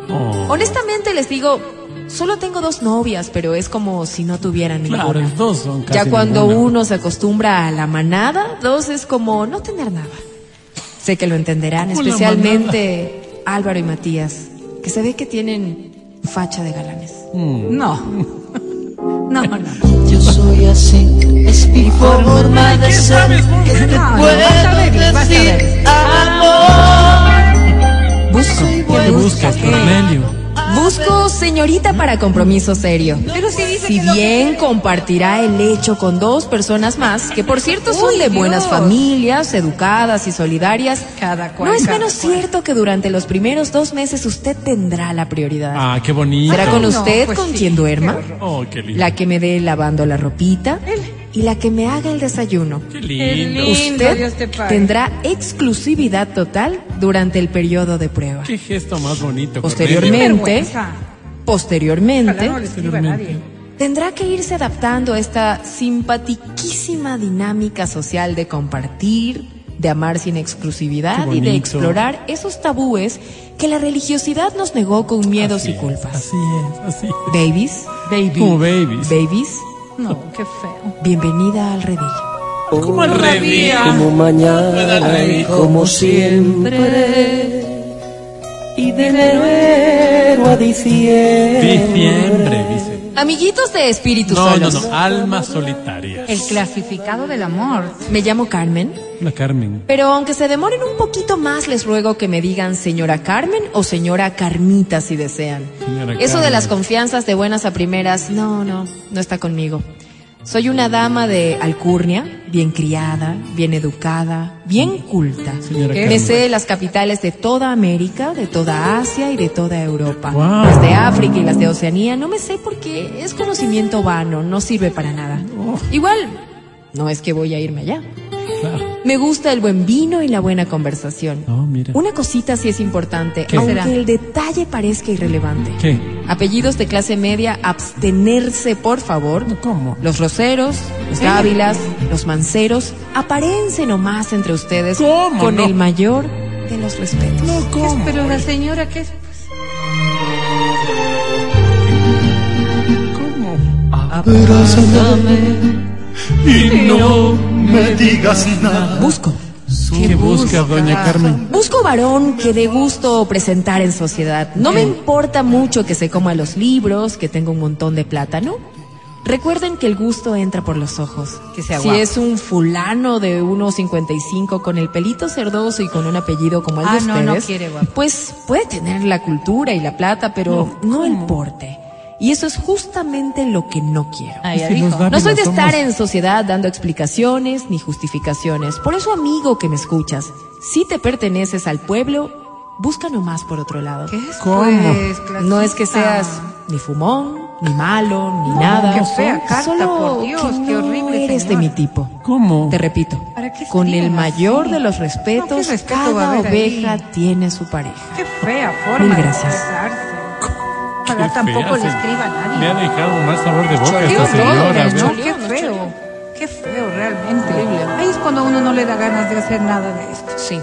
Oh. Honestamente les digo, solo tengo dos novias, pero es como si no tuviera Claro, ninguna. dos son casi Ya cuando ninguna. uno se acostumbra a la manada, dos es como no tener nada. Sé que lo entenderán, ¿Cómo la especialmente Álvaro y Matías, que se ve que tienen facha de galanes. Mm. No. No, no. Yo soy así, es mi forma de ser. Que te No, no, puedo decir amor. Busco, ¿Qué buscas, Cornelio? Busco señorita para compromiso serio. Pero si dice Si que lo que bien compartirá el hecho con dos personas más, que por cierto son Uy, de buenas Dios. familias, educadas y solidarias, Cada cual, no es menos cual. cierto que durante los primeros dos meses usted tendrá la prioridad. Ah, qué bonito. ¿Será con no, usted pues con sí, quien duerma? qué Oh, qué lindo. La que me dé lavando la ropita y la que me haga el desayuno. Qué lindo. lindo, Dios te Usted pague. tendrá exclusividad total durante el periodo de prueba. Qué gesto más bonito. Posteriormente, posteriormente, no le escriba a nadie. tendrá que irse adaptando a esta simpatiquísima dinámica social de compartir, de amar sin exclusividad y de explorar esos tabúes que la religiosidad nos negó con miedos Así y es, culpas. Así es, así es. Babies, Baby. Como babies. babies, No, qué feo. bienvenida al redil. Como al revés. Como mañana y como siempre. Y de enero a diciembre. Diciembre, dice. Amiguitos de espíritus No, no, solos. no. Almas solitarias. El clasificado del amor. Me llamo Carmen. La Carmen. Pero aunque se demoren un poquito más, les ruego que me digan señora Carmen o señora Carmita si desean. Señora Eso de las confianzas de buenas a primeras, no, no, no está conmigo. Soy una dama de alcurnia, bien criada, bien educada, bien culta. Me sé las capitales de toda América, de toda Asia y de toda Europa. Wow. Las de África y las de Oceanía no me sé porque es conocimiento vano, no sirve para nada. Oh. Igual, no es que voy a irme allá. Claro. Me gusta el buen vino y la buena conversación. Oh, mira. Una cosita sí es importante, ¿Qué? aunque será? el detalle parezca irrelevante. ¿Qué? Apellidos de clase media, abstenerse, por favor. ¿Cómo? Los roseros, los gávilas, los manceros, aparense nomás entre ustedes ¿Cómo con no? el mayor de los respetos. ¿Qué es? Pero la señora, ¿qué es? ¿Cómo? Abrázame y no me digas nada. Busco. ¿Qué busca, doña Carmen? Busco varón que dé gusto presentar en sociedad. No me importa mucho que se coma los libros, que tenga un montón de plata, ¿no? Recuerden que el gusto entra por los ojos. Que sea si guapo. es un fulano de 1.55 con el pelito cerdoso y con un apellido como el Ah, de no, ustedes, no quiere guapo. pues puede tener la cultura y la plata, pero no, el porte. Y eso es justamente lo que no quiero. Ah, ya Si los dijo. da- No soy de somos- estar en sociedad dando explicaciones ni justificaciones. Por eso, amigo que me escuchas, si te perteneces al pueblo, busca nomás por otro lado. ¿Qué es? ¿Cómo? Pues, No es que seas ni fumón, ni malo, ni nada. qué fea carta, Solo por Dios, que qué no horrible, eres de mi tipo. ¿Cómo? Te repito, ¿Para qué con el mayor así? de los No, respetos, ¿qué respeto va a cada ahí? oveja tiene su pareja. Qué fea forma Mil de gracias. expresarse. Qué Ojalá tampoco fea, le escriba a nadie. Le ha dejado mal sabor de boca esta señora. ¿no? ¿no? Qué feo. Qué feo realmente. Ahí es cuando uno no le da ganas de hacer nada de esto. Sí.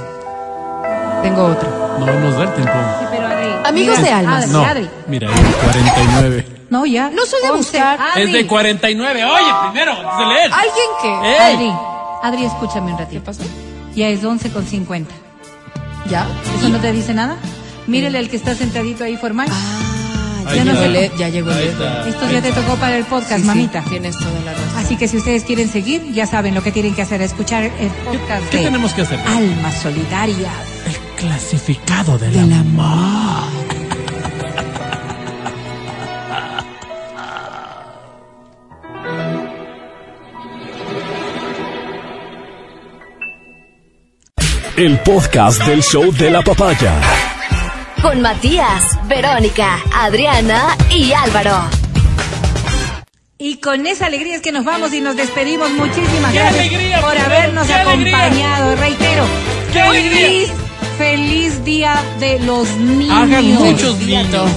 Tengo otra. No nos da el tiempo. Sí, pero Adri. Amigos mira, de almas. Adri, No. Mira, es de 49. No, ya. No soy de buscar. Adri. Es de 49. Oye, primero, antes de leer. Alguien que... ¡Ey! Adri, Adri, escúchame un ratito. ¿Qué pasó? Ya es 11 con 50. ¿Ya? ¿Eso no te dice nada? Mírele al que está sentadito ahí formal. Ah, Ahí ya, llegó el, ya llegó el está. Esto ya te tocó para el podcast, Sí, sí, mamita. tienes toda la razón. Así que si ustedes quieren seguir, ya saben lo que tienen que hacer, escuchar el podcast ¿Qué de tenemos que hacer? Almas Solidarias. El clasificado del amor. El podcast del show de la papaya. Con Matías, Verónica, Adriana y Álvaro. Y con esa alegría es que nos vamos y nos despedimos. Muchísimas ¡Qué gracias alegría, por habernos ¡Qué alegría! acompañado. Reitero, ¡Qué alegría! feliz, feliz día de los niños. Hagan muchos niños.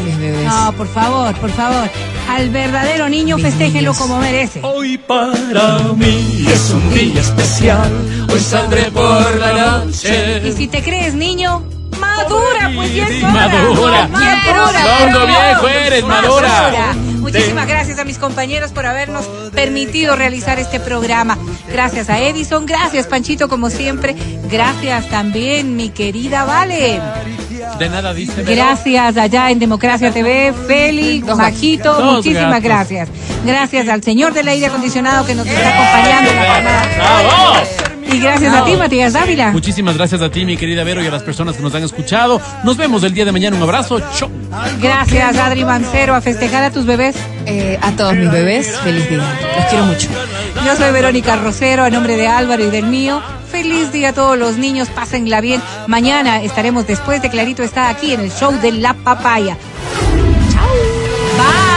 No, por favor, por favor. Al verdadero niño festéjelo como merece. Hoy para mí es un día especial. Hoy saldré por la Y noche. si te crees niño, madura, pues ya es hora. Madura. Madura. Longo viejo eres, madura. Muchísimas gracias a mis compañeros por habernos permitido realizar este programa. Gracias a Edison, gracias Panchito como siempre. Gracias también mi querida Vale. De nada dice. Gracias allá en Democracia TV, Félix, Majito, muchísimas gatos. gracias. Gracias al señor del aire acondicionado que nos está acompañando en la jornada. Y gracias a ti, Matías Dávila. Muchísimas gracias a ti, mi querida Vero, y a las personas que nos han escuchado. Nos vemos el día de mañana. Un abrazo. Chau. Gracias, Adri Mancero, a festejar a tus bebés. Eh, a todos mis bebés, feliz día. Los quiero mucho. Yo soy Verónica Rosero, a nombre de Álvaro y del mío. Feliz día a todos los niños, pásenla bien. Mañana estaremos después de Clarito está aquí en el show de La Papaya. Chao. Bye.